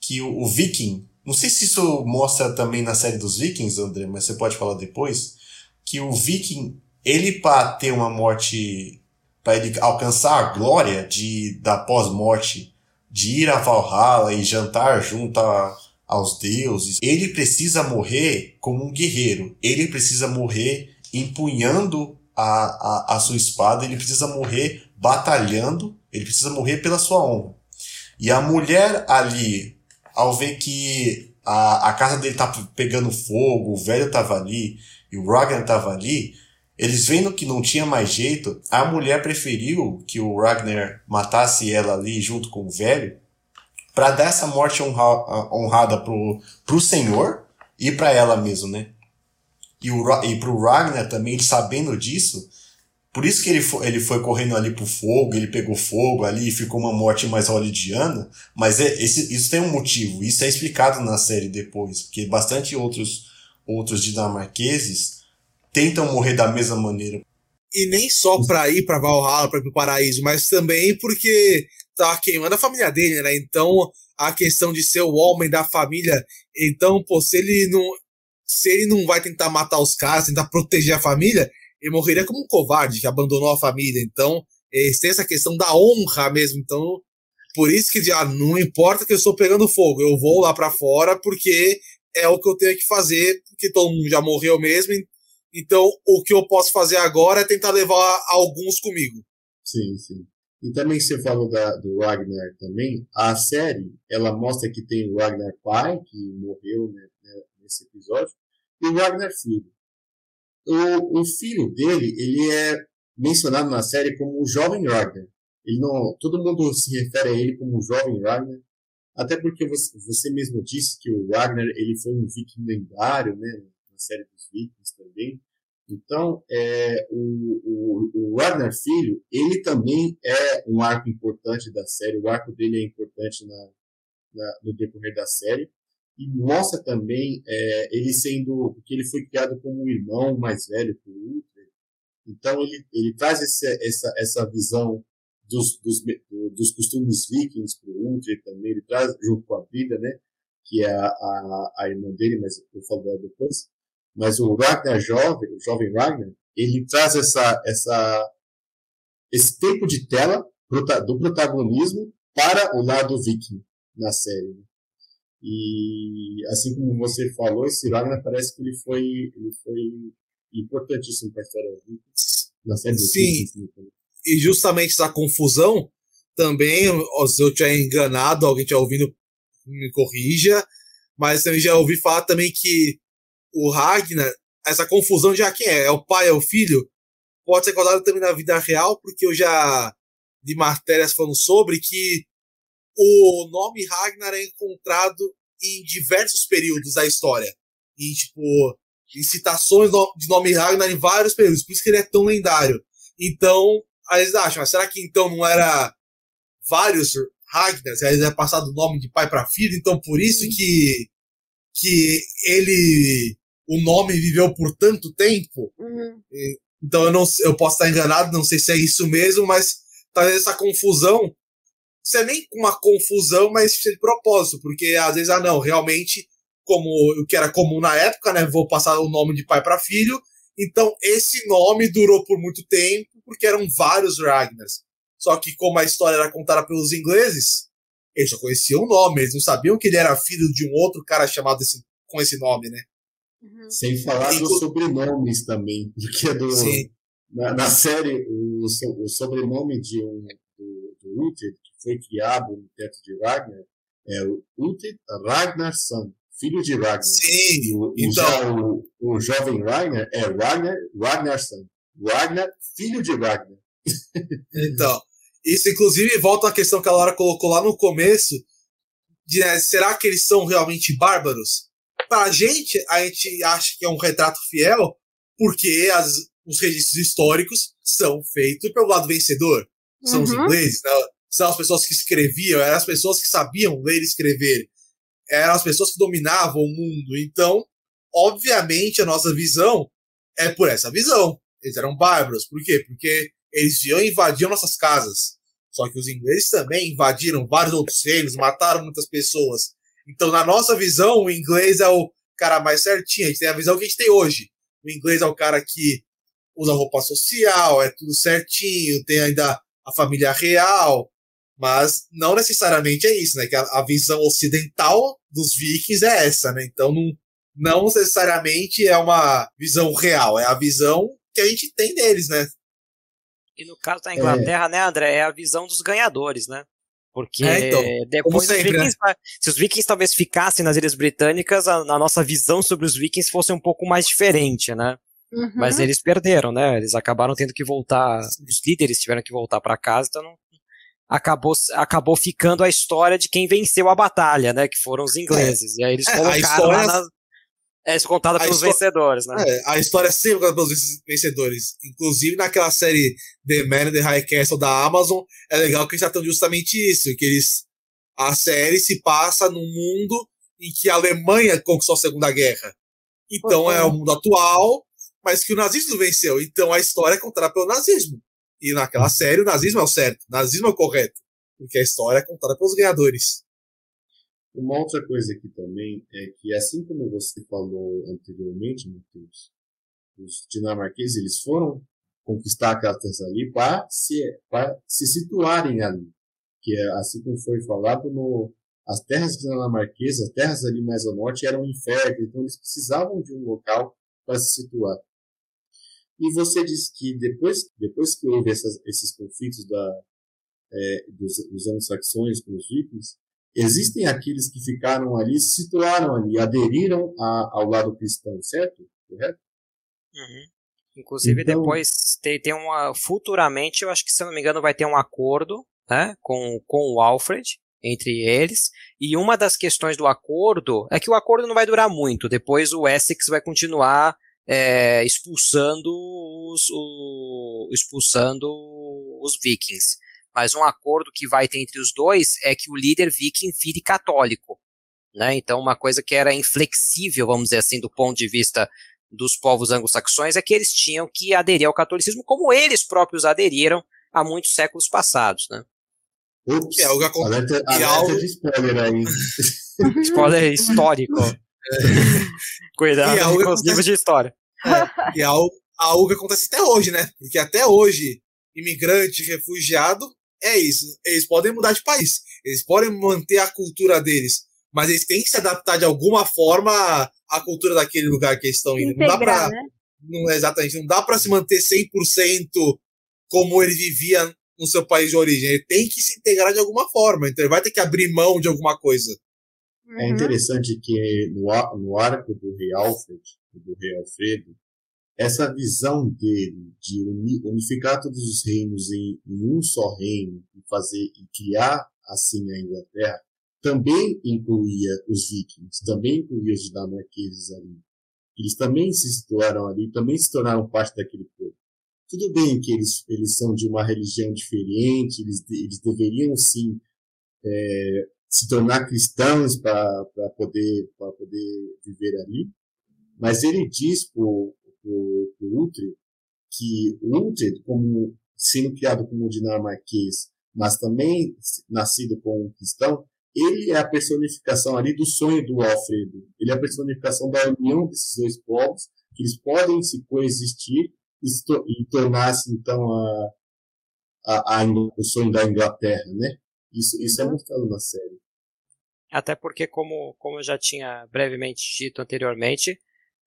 que o, o viking não sei se isso mostra também na série dos Vikings, André, mas você pode falar depois. Que o Viking, ele para ter uma morte, para ele alcançar a glória de da pós-morte, de ir a Valhalla e jantar junto a, aos deuses, ele precisa morrer como um guerreiro. Ele precisa morrer empunhando a, a, a sua espada, ele precisa morrer batalhando, ele precisa morrer pela sua honra. E a mulher ali ao ver que a, a casa dele tá pegando fogo, o velho tava ali e o Ragnar tava ali, eles vendo que não tinha mais jeito, a mulher preferiu que o Ragnar matasse ela ali junto com o velho para dar essa morte honra, honrada pro, pro senhor e para ela mesmo, né? E, o, e pro Ragnar também, sabendo disso, por isso que ele foi, ele foi correndo ali pro fogo, ele pegou fogo ali e ficou uma morte mais hollywoodiana, mas é, esse, isso tem um motivo, isso é explicado na série depois, porque bastante outros, outros dinamarqueses tentam morrer da mesma maneira. E nem só pra ir pra Valhalla, pra ir pro paraíso, mas também porque tá queimando a família dele, né? Então, a questão de ser o homem da família, então, pô, se ele não, se ele não vai tentar matar os caras, tentar proteger a família, ele morreria como um covarde que abandonou a família. Então, tem essa questão da honra mesmo. Então, por isso que já não importa que eu estou pegando fogo, eu vou lá para fora porque é o que eu tenho que fazer, porque todo mundo já morreu mesmo. Então, o que eu posso fazer agora é tentar levar alguns comigo. Sim, sim. E também você falou da, do Ragnar também. A série, ela mostra que tem o Ragnar pai, que morreu né, né nesse episódio, e o Ragnar filho. O, o filho dele, ele é mencionado na série como o jovem Ragnar. Ele não, todo mundo se refere a ele como o jovem Ragnar, até porque você, você mesmo disse que o Ragnar ele foi um viking lendário, né, na série dos vikings também. Então, é, o, o, o filho, ele também é um arco importante da série. O arco dele é importante na, na no decorrer da série e mostra também é, ele sendo, porque ele foi criado como um irmão mais velho que o Ultra, então ele, ele traz esse, essa, essa visão dos, dos, dos costumes vikings para o Ultra também, ele traz junto com a vida, né, que é a, a, a irmã dele, mas eu falo dela depois, mas o Ragnar jovem, o jovem Ragnar, ele traz essa, essa, esse tempo de tela do protagonismo para o lado viking na série. Né? E assim como você falou, esse Ragnar parece que ele foi, ele foi importantíssimo para a história da série. Sim. E justamente essa confusão também, se eu tiver enganado, alguém tiver ouvindo, me corrija, mas também já ouvi falar também que o Ragnar, essa confusão já quem é? É o pai, é o filho? Pode ser contado também na vida real, porque eu já li matérias falando sobre que o nome Ragnar é encontrado em diversos períodos da história. Em, tipo, em citações de nome Ragnar em vários períodos. Por isso que ele é tão lendário. Então, aí eles acham, será que então não era vários Ragnar, vezes é passado o nome de pai para filho, então por isso que, que ele. O nome viveu por tanto tempo. Uhum. Então eu não eu posso estar enganado, não sei se é isso mesmo, mas talvez essa confusão. Isso é nem uma confusão, mas de propósito, porque às vezes, ah, não, realmente, como o que era comum na época, né? Vou passar o nome de pai para filho. Então, esse nome durou por muito tempo, porque eram vários Ragnars. Só que, como a história era contada pelos ingleses, eles só conheciam o nome, eles não sabiam que ele era filho de um outro cara chamado esse, com esse nome, né? Uhum. Sem falar dos sobrenomes também, porque do, na, na, série o, o sobrenome de um, do, do Uther, que foi criado no teto de Ragnar, é o Uther Ragnarsson, filho de Ragnar. Sim, o, então... O, o, jovem Ragnar é Ragnar Ragnarsson, Ragnar, filho de Ragnar. então, isso inclusive volta à questão que a Laura colocou lá no começo, de né, será que eles são realmente bárbaros? Pra gente, a gente acha que é um retrato fiel, porque as, os registros históricos são feitos pelo lado vencedor. São uhum. os ingleses, né? são as pessoas que escreviam, eram as pessoas que sabiam ler e escrever, eram as pessoas que dominavam o mundo. Então, obviamente, a nossa visão é por essa visão. Eles eram bárbaros. Por quê? Porque eles iam e invadiam nossas casas. Só que os ingleses também invadiram vários outros reinos, mataram muitas pessoas. Então, na nossa visão, o inglês é o cara mais certinho. A gente tem a visão que a gente tem hoje. O inglês é o cara que usa roupa social, é tudo certinho, tem ainda a família real. Mas não necessariamente é isso, né? Que a, a visão ocidental dos vikings é essa, né? Então, não, não necessariamente é uma visão real, é a visão que a gente tem deles, né? E no caso da Inglaterra, é. né, André, é a visão dos ganhadores, né? Porque é, então, depois sempre, os vikings, né? se os vikings talvez ficassem nas Ilhas Britânicas, a, a, nossa visão sobre os vikings fosse um pouco mais diferente, né? Uhum. Mas eles perderam, né? Eles acabaram tendo que voltar, os líderes tiveram que voltar para casa, então não, acabou, acabou ficando a história de quem venceu a batalha, né? Que foram os ingleses. É. E aí eles colocaram é, história... lá é contada pelos vencedores, né? É, a história é sempre contada pelos vencedores. Inclusive naquela série The Man in the High Castle da Amazon, é legal que eles tratam justamente isso, que eles a série se passa num mundo em que a Alemanha conquistou a Segunda Guerra. Então é o mundo atual, mas que o nazismo venceu. Então a história é contada pelo nazismo. E naquela série o nazismo é o certo, o nazismo é o correto, porque a história é contada pelos ganhadores. Uma outra coisa aqui também é que, assim como você falou anteriormente, Matheus, os dinamarqueses eles foram conquistar aquelas terras ali para se, se situarem ali. Que é assim como foi falado no. As terras dinamarquesas, as terras ali mais ao norte, eram infernos, então eles precisavam de um local para se situar. E você disse que depois, depois que houve essas, esses conflitos da, é, dos, dos anglo-saxões com os vikings, Existem aqueles que ficaram ali, se situaram ali, aderiram a, ao lado cristão, certo? Correto? Uhum. Inclusive, então, depois tem, tem uma. Futuramente, eu acho que, se não me engano, vai ter um acordo né, com, com o Alfred, entre eles. E uma das questões do acordo é que o acordo não vai durar muito. Depois o Essex vai continuar é, expulsando os, o, expulsando os vikings mas um acordo que vai ter entre os dois é que o líder viking vire católico. Né? Então, uma coisa que era inflexível, vamos dizer assim, do ponto de vista dos povos anglo-saxões, é que eles tinham que aderir ao catolicismo, como eles próprios aderiram há muitos séculos passados. Né? Ups, é algo alerta, alerta algo... de spoiler aí. spoiler histórico. É. Cuidado é com os acontece... livros de história. É. E é algo, algo que acontece até hoje, né? Porque até hoje, imigrante, refugiado, é isso. Eles podem mudar de país, eles podem manter a cultura deles, mas eles têm que se adaptar de alguma forma à cultura daquele lugar que eles estão indo. Integrar, não dá pra. Né? Não, exatamente, não dá para se manter 100% como ele vivia no seu país de origem. Ele tem que se integrar de alguma forma, então ele vai ter que abrir mão de alguma coisa. Uhum. É interessante que no, no arco do rei Alfred, do rei Alfredo, essa visão dele de unificar todos os reinos em, em, um só reino e fazer e criar assim a Inglaterra também incluía os vikings, também incluía os dinamarqueses ali. Eles também se situaram ali, também se tornaram parte daquele povo. Tudo bem que eles, eles são de uma religião diferente, eles, eles deveriam sim é, se tornar cristãos para poder, poder viver ali. Mas ele diz o Utrecht que Utrecht, como sendo criado como dinamarquês, mas também nascido como cristão, ele é a personificação ali do sonho do Alfredo. Ele é a personificação da união desses dois povos, que eles podem se coexistir e, e tornar-se, então, a, a, a, o sonho da Inglaterra, né? Isso, isso é mostrado na série. Até porque, como, como eu já tinha brevemente dito anteriormente,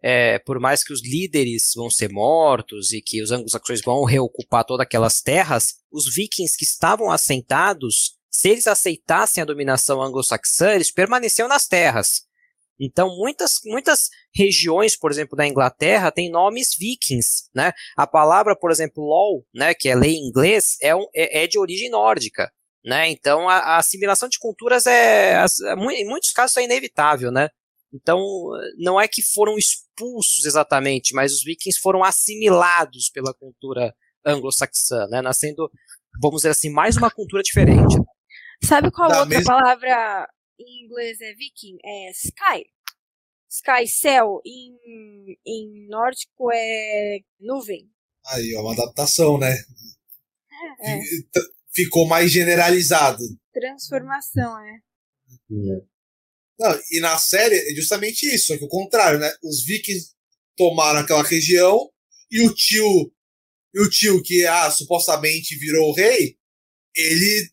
é, por mais que os líderes vão ser mortos e que os anglo-saxões vão reocupar todas aquelas terras, os vikings que estavam assentados, se eles aceitassem a dominação anglo-saxã, eles permaneciam nas terras. Então, muitas, muitas regiões, por exemplo, da Inglaterra, têm nomes vikings, né? A palavra, por exemplo, law, né, que é lei em inglês, é, um, é, é de origem nórdica, né? Então, a, a assimilação de culturas é, em muitos casos, é inevitável, né? Então, não é que foram expulsos exatamente, mas os vikings foram assimilados pela cultura anglo-saxã, né? Nascendo, vamos dizer assim, mais uma cultura diferente. Sabe qual da outra mesma... palavra em inglês é viking? É sky. Sky, céu. Em, em nórdico é nuvem. Aí, é uma adaptação, né? É. Ficou mais generalizado. Transformação, é. é. Não, e na série é justamente isso, só que o contrário, né? Os vikings tomaram aquela região e o tio, e o tio que ah, supostamente virou rei, ele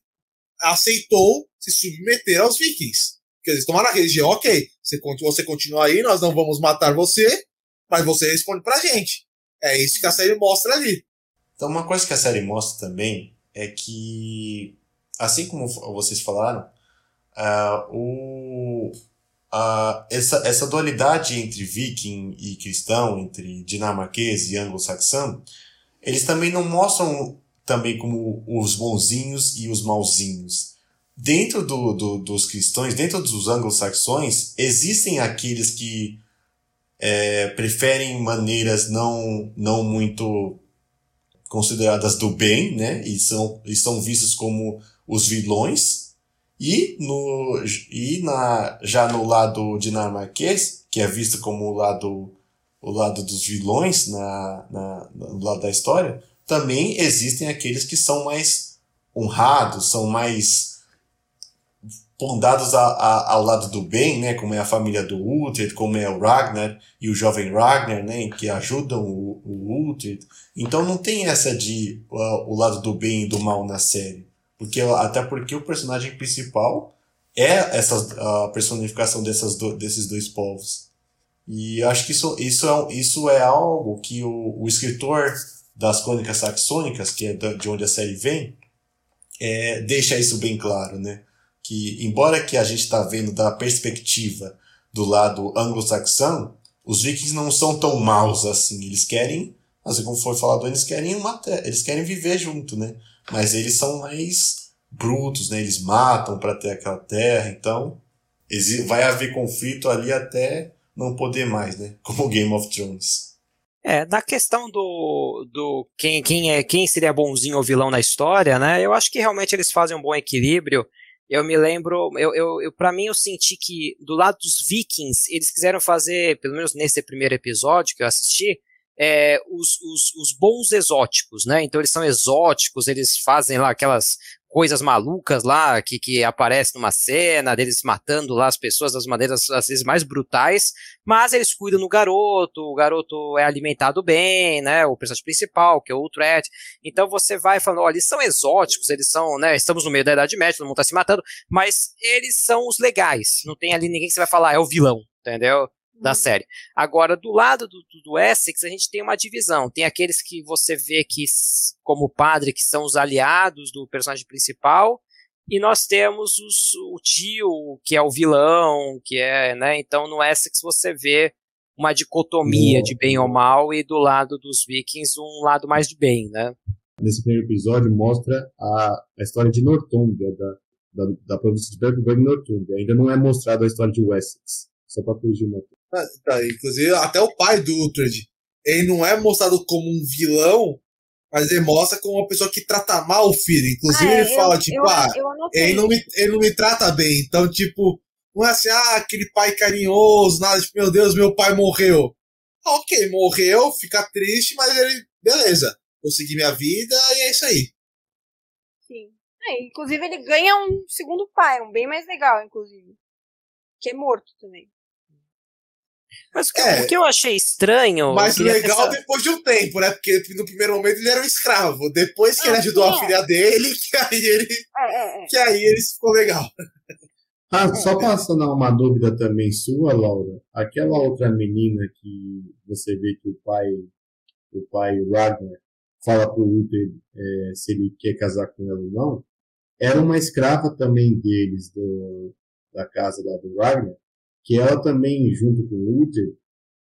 aceitou se submeter aos vikings. Porque eles tomaram a região, ok, você, você continua aí, nós não vamos matar você, mas você responde pra gente. É isso que a série mostra ali. Então, uma coisa que a série mostra também é que, assim como vocês falaram, uh, o, uh, essa, essa dualidade entre viking e cristão, entre dinamarquês e anglo-saxão, eles também não mostram também como os bonzinhos e os mauzinhos. Dentro do, do, dos cristãos, dentro dos anglo-saxões, existem aqueles que é, preferem maneiras não, não muito consideradas do bem, né? E são, e são vistos como os vilões. E, no, e na, já no lado dinamarquês, que é visto como o lado, o lado dos vilões na, na, no lado da história, também existem aqueles que são mais honrados, são mais pondados a, a, ao lado do bem, né, como é a família do Uhtred, como é o Ragnar e o jovem Ragnar, né, que ajudam o, o Uhtred. Então não tem essa de uh, o lado do bem e do mal na série, porque até porque o personagem principal é essa a personificação dessas do, desses dois povos. E acho que isso, isso, é, isso é algo que o, o escritor das crônicas saxônicas, que é de onde a série vem, é, deixa isso bem claro, né? que, embora que a gente está vendo da perspectiva do lado anglo-saxão, os vikings não são tão maus assim. Eles querem, assim como foi falado, eles querem uma eles querem viver junto, né? Mas eles são mais brutos, né? Eles matam para ter aquela terra, então vai haver conflito ali até não poder mais, né? Como Game of Thrones. É, na questão do, do quem, quem, é, quem seria bonzinho ou vilão na história, né? Eu acho que realmente eles fazem um bom equilíbrio eu me lembro, eu, eu, eu para mim eu senti que do lado dos Vikings eles quiseram fazer, pelo menos nesse primeiro episódio que eu assisti, é, os, os, os, bons exóticos, né? Então eles são exóticos, eles fazem lá aquelas coisas malucas lá que, que aparecem numa cena, deles matando lá as pessoas das maneiras às vezes mais brutais, mas eles cuidam do garoto, o garoto é alimentado bem, né? O personagem principal, que é o Utrecht. Então você vai falando, olha, eles são exóticos, eles são, né? Estamos no meio da Idade Média, todo mundo tá se matando, mas eles são os legais. Não tem ali ninguém que você vai falar, é o vilão, entendeu? Da uhum. série. Agora, do lado do, do, Essex, a gente tem uma divisão. Tem aqueles que você vê que, como padre, que são os aliados do personagem principal, e nós temos os, o tio, que é o vilão, que é, né? Então, no Essex você vê uma dicotomia uhum. de bem ou mal, e do lado dos vikings, um lado mais de bem, né? Nesse primeiro episódio mostra a, a história de Northumbria, da, da, da província de e Northumbria. Ainda não é mostrado a história de Wessex. Só para corrigir uma ah, tá, inclusive, até o pai do Uhtred, ele não é mostrado como um vilão, Mas ele mostra como uma pessoa que trata mal o filho. Inclusive, Ah, é, ele fala, eu- tipo, eu- ah, eu ele não, me, ele não me trata bem. Então, tipo, não é assim, ah, aquele pai carinhoso, nada, tipo, meu Deus, meu pai morreu. Ok, morreu, fica triste, mas ele, beleza, vou seguir minha vida e é isso aí. Sim. É, inclusive, ele ganha um segundo pai, um bem mais legal, inclusive. Que é morto também. Mas o que, É. o que eu achei estranho. Mas eu queria legal essa- depois de um tempo, né? Porque no primeiro momento ele era um escravo. Depois que ele Ah, ajudou a sim, é. filha dele, que aí ele, É, é, é. que aí ele ficou legal. Ah, só para sanar uma dúvida também sua, Laura, aquela outra menina que você vê que o pai, o pai Ragnar, fala pro Uther é, se ele quer casar com ela ou não, era uma escrava também deles, do, da casa lá do Ragnar, que ela também, junto com o Uther,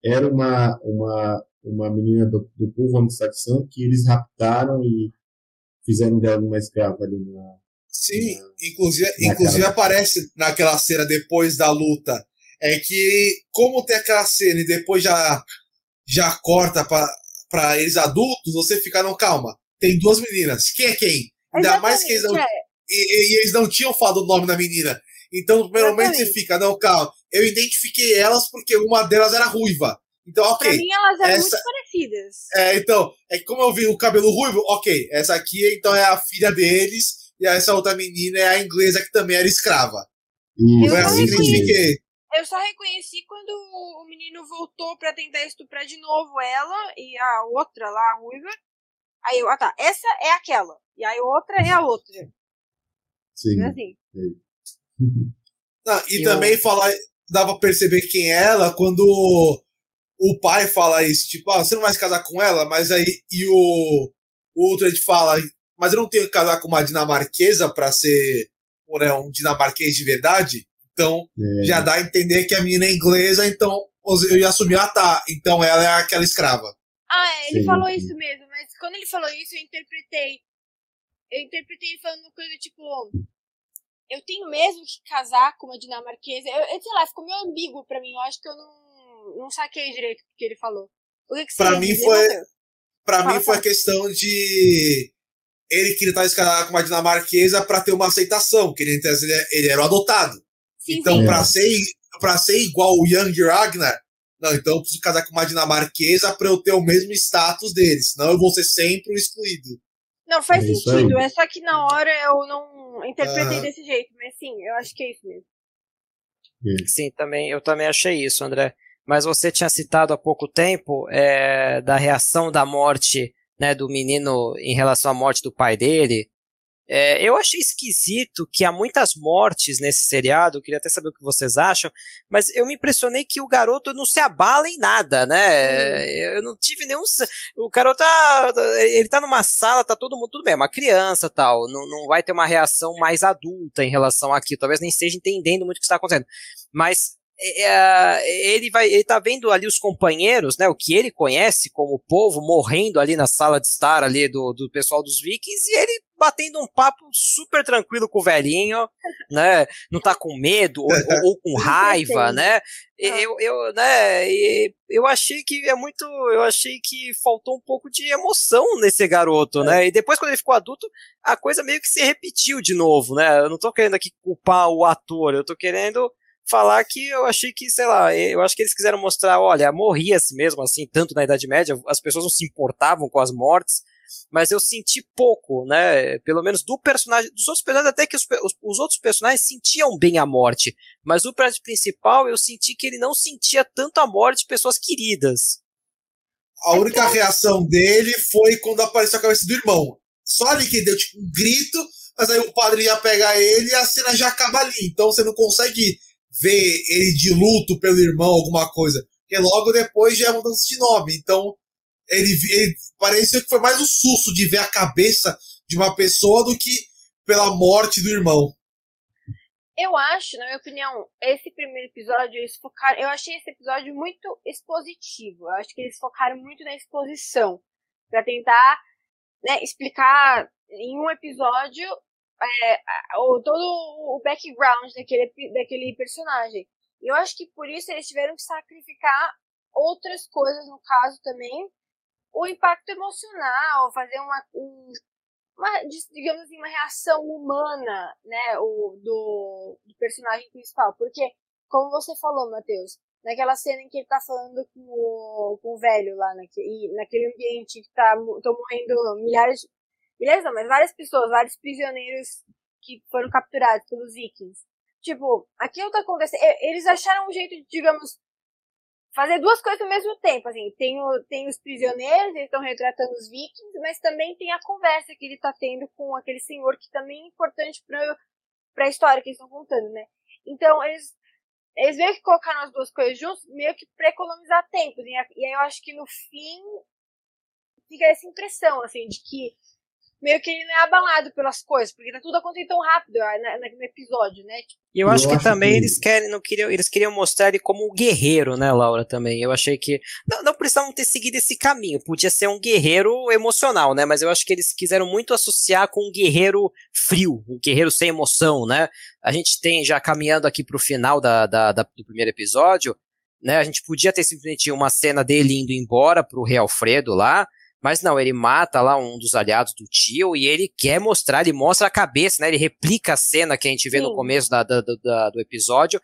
era uma, uma, uma menina do, do povo anglo-saxão que eles raptaram e fizeram dela uma escrava ali na, Sim, Na- inclusive, na inclusive cara. aparece naquela cena depois da luta. É que, como tem aquela cena e depois já, já corta para eles adultos, você fica, não, calma. Tem duas meninas. Quem é quem? Ainda mais que eles não, Exatamente, é. e- e eles não tinham falado o nome da menina. Então, no primeiro momento você fica, não, calma. Eu identifiquei elas porque uma delas era ruiva. Então, ok. Pra mim, elas eram essa- muito parecidas. É, então, é que como eu vi o cabelo ruivo, ok, essa aqui então é a filha deles, e essa outra menina é a inglesa que também era escrava. Foi Eu assim que isso eu mesmo. identifiquei. Eu só reconheci quando o menino voltou pra tentar estuprar de novo ela e a outra lá, a ruiva. Aí eu, ah tá, essa é aquela. E aí a outra é a outra. Sim. Não é Não, e Eu- também falar, dá pra perceber quem é ela quando o pai fala isso, tipo, ah, você não vai se casar com ela, mas aí, e o, o Uhtred fala, mas eu não tenho que casar com uma dinamarquesa pra ser né, um dinamarquês de verdade, então É, já dá a entender que a menina é inglesa, então eu ia assumir, ah tá, então ela é aquela escrava. Ah, é, ele Sim, falou isso mesmo, mas quando ele falou isso, eu interpretei. Eu interpretei ele falando uma coisa tipo. Eu tenho mesmo que casar com uma dinamarquesa. Eu, eu sei lá, ficou meio ambíguo pra mim. Eu acho que eu não, não saquei direito o que ele falou. O que, que você Pra mim dizer, foi- Fala, mim foi a questão de ele queria estar escalado com uma dinamarquesa pra ter uma aceitação, que ele, ele, ele era o adotado. Sim, então, sim. pra ser, pra ser igual o Young Ragnar, não, então eu preciso casar com uma dinamarquesa pra eu ter o mesmo status dele, senão eu vou ser sempre o excluído. Não, faz É sentido. aí. É só que na hora eu não interpretei Aham. desse jeito. Mas sim, eu acho que é isso mesmo. Sim, também, eu também achei isso, André. Mas você tinha citado há pouco tempo é, da reação da morte né, do menino em relação à morte do pai dele. É, eu achei esquisito que há muitas mortes nesse seriado, eu queria até saber o que vocês acham, mas eu me impressionei que o garoto não se abala em nada, né? Eu não tive nenhum. O garoto tá. Ele tá numa sala, tá todo mundo. Tudo bem, é uma criança tal. Não, não vai ter uma reação mais adulta em relação àquilo. Talvez nem esteja entendendo muito o que está acontecendo. Mas é, ele vai, ele tá vendo ali os companheiros, né, o que ele conhece como povo morrendo ali na sala de estar ali do, do pessoal dos vikings e ele batendo um papo super tranquilo com o velhinho, né, não tá com medo ou, ou, ou com raiva, né, eu, eu, né, eu achei que é muito, eu achei que faltou um pouco de emoção nesse garoto, né, e depois quando ele ficou adulto, a coisa meio que se repetiu de novo, né, eu não tô querendo aqui culpar o ator, eu tô querendo falar que eu achei que, sei lá, eu acho que eles quiseram mostrar, olha, morria-se mesmo assim, tanto na Idade Média, as pessoas não se importavam com as mortes, mas eu senti pouco, né, pelo menos do personagem, dos outros personagens, até que os, os, os outros personagens sentiam bem a morte, mas o personagem principal eu senti que ele não sentia tanto a morte de pessoas queridas. A única reação dele foi quando apareceu a cabeça do irmão. Só ali que deu tipo um grito, mas aí o padre ia pegar ele e a cena já acaba ali. Então você não consegue ver ele de luto pelo irmão, alguma coisa. Porque logo depois já é mudança de nome. Então, ele, ele pareceu que foi mais um susto de ver a cabeça de uma pessoa do que pela morte do irmão. Eu acho, na minha opinião, esse primeiro episódio, eles focaram. Eu achei esse episódio muito expositivo. Eu acho que eles focaram muito na exposição. para tentar né, explicar em um episódio é, o, todo o background daquele, daquele personagem. E eu acho que por isso eles tiveram que sacrificar outras coisas, no caso também, o impacto emocional, fazer uma, um, uma, digamos assim, uma reação humana, né, o, do, do personagem principal. Porque, como você falou, Matheus, naquela cena em que ele tá falando com o, com o velho lá, naquele, ambiente que tá, estão morrendo milhares, milhares não, mas várias pessoas, vários prisioneiros que foram capturados pelos vikings. Tipo, aquilo tá acontecendo, eles acharam um jeito digamos, fazer duas coisas ao mesmo tempo, assim, tem, o, tem os prisioneiros, eles estão retratando os vikings, mas também tem a conversa que ele tá tendo com aquele senhor que também é importante pra, pra história que eles estão contando, né? Então, eles, eles meio que colocaram as duas coisas juntos, meio que pra economizar tempo, e aí eu acho que no fim fica essa impressão, assim, de que meio que ele não é abalado pelas coisas, porque tá tudo acontecendo tão rápido né, no episódio, né? Tipo, e eu, eu acho que também que... eles querem, não queriam, eles queriam mostrar ele como um guerreiro, né, Laura, também. Eu achei que não, não precisavam ter seguido esse caminho, podia ser um guerreiro emocional, né? Mas eu acho que eles quiseram muito associar com um guerreiro frio, um guerreiro sem emoção, né? A gente tem já caminhando aqui pro final da, da, da do primeiro episódio, né? A gente podia ter simplesmente uma cena dele indo embora pro Rei Alfredo lá, mas não, ele mata lá um dos aliados do tio e ele quer mostrar, ele mostra a cabeça, né? Ele replica a cena que a gente vê Sim. no começo da, da, da, do episódio,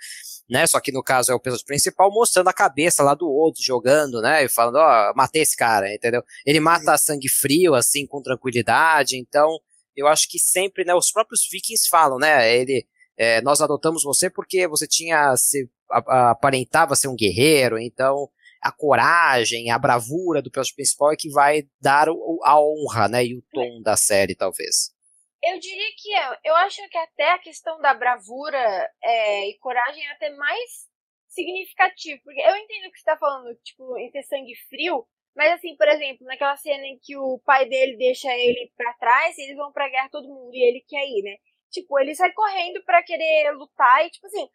né? Só que no caso é o episódio principal mostrando a cabeça lá do outro, jogando, né? E falando, ó, oh, matei esse cara, entendeu? Ele mata a sangue frio, assim, com tranquilidade. Então, eu acho que sempre, né? Os próprios vikings falam, né? Ele, é, nós adotamos você porque você tinha, se, aparentava ser um guerreiro, então a coragem, a bravura do personagem principal é que vai dar a honra, né, e o tom da série, talvez. Eu diria que é, eu acho que até a questão da bravura é, e coragem é até mais significativo, porque eu entendo o que você está falando, tipo, em ter sangue frio, mas assim, por exemplo, naquela cena em que o pai dele deixa ele para trás, eles vão pra guerra todo mundo e ele quer ir, né? Tipo, ele sai correndo para querer lutar e, tipo assim,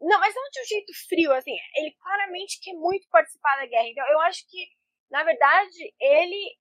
não, mas não de um jeito frio, assim. Ele claramente quer muito participar da guerra. Então, eu acho que, na verdade, ele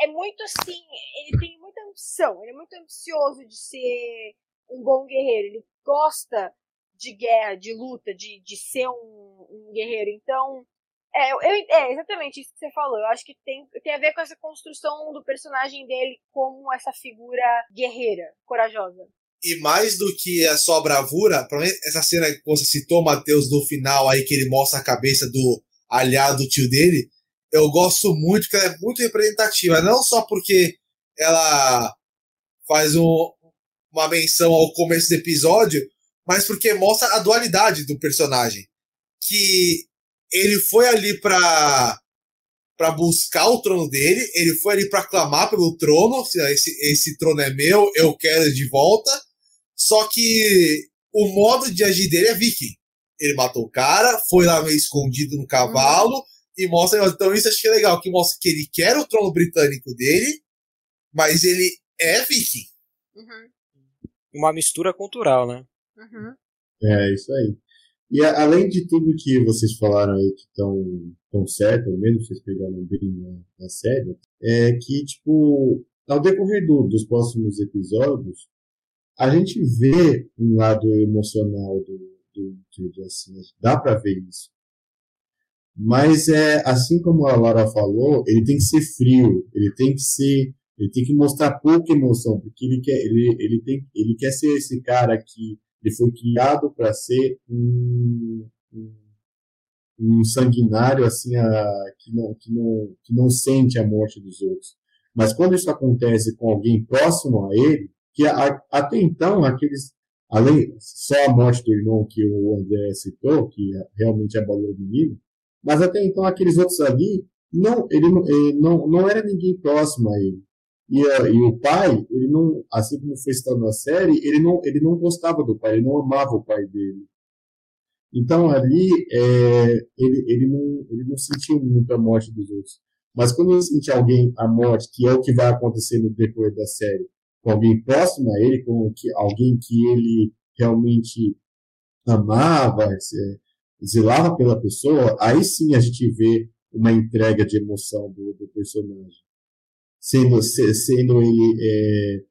é muito assim. Ele tem muita ambição. Ele é muito ambicioso de ser um bom guerreiro. Ele gosta de guerra, de luta, de, de ser um, um guerreiro. Então, é, eu, é exatamente isso que você falou. Eu acho que tem, tem a ver com essa construção do personagem dele como essa figura guerreira, corajosa. E mais do que a só bravura, mim, essa cena que você citou, Matheus, do final aí, que ele mostra a cabeça do aliado do tio dele, eu gosto muito, porque ela é muito representativa. Não só porque ela faz um, uma menção ao começo do episódio, mas porque mostra a dualidade do personagem. Que ele foi ali para para buscar o trono dele, ele foi ali para clamar pelo trono, esse, esse trono é meu, eu quero de volta. Só que o modo de agir dele é viking. Ele matou o cara, foi lá meio escondido no cavalo uhum. e mostra. Então, isso acho que é legal, que mostra que ele quer o trono britânico dele, mas ele é viking. Uhum. Uma mistura cultural, né? Uhum. É, isso aí. E a, além de tudo que vocês falaram aí que estão tão certo, ou mesmo vocês pegaram bem na, na série, é que, tipo, ao decorrer do, dos próximos episódios, a gente vê um lado emocional do, do, do assim, dá para ver isso. Mas é assim como a Laura falou, ele tem que ser frio, ele tem que ser, ele tem que mostrar pouca emoção, porque ele quer, ele, ele tem, ele quer ser esse cara que ele foi criado para ser um, um, um, sanguinário assim, a, que não, que não, que não sente a morte dos outros. Mas quando isso acontece com alguém próximo a ele, que a, até então, aqueles, além, só a morte do irmão que o André citou, que realmente abalou o menino, mas até então aqueles outros ali, não, ele, ele não, não era ninguém próximo a ele. E, e, o pai, ele não, assim como foi citado na série, ele não, ele não gostava do pai, ele não amava o pai dele. Então ali, é, ele, ele, não, ele não sentiu muito a morte dos outros. Mas quando ele sentia alguém, a morte, que é o que vai acontecer no decorrer da série, com alguém próximo a ele, com que, alguém que ele realmente amava, zelava pela pessoa, aí sim a gente vê uma entrega de emoção do, do personagem. Sendo, sendo ele é,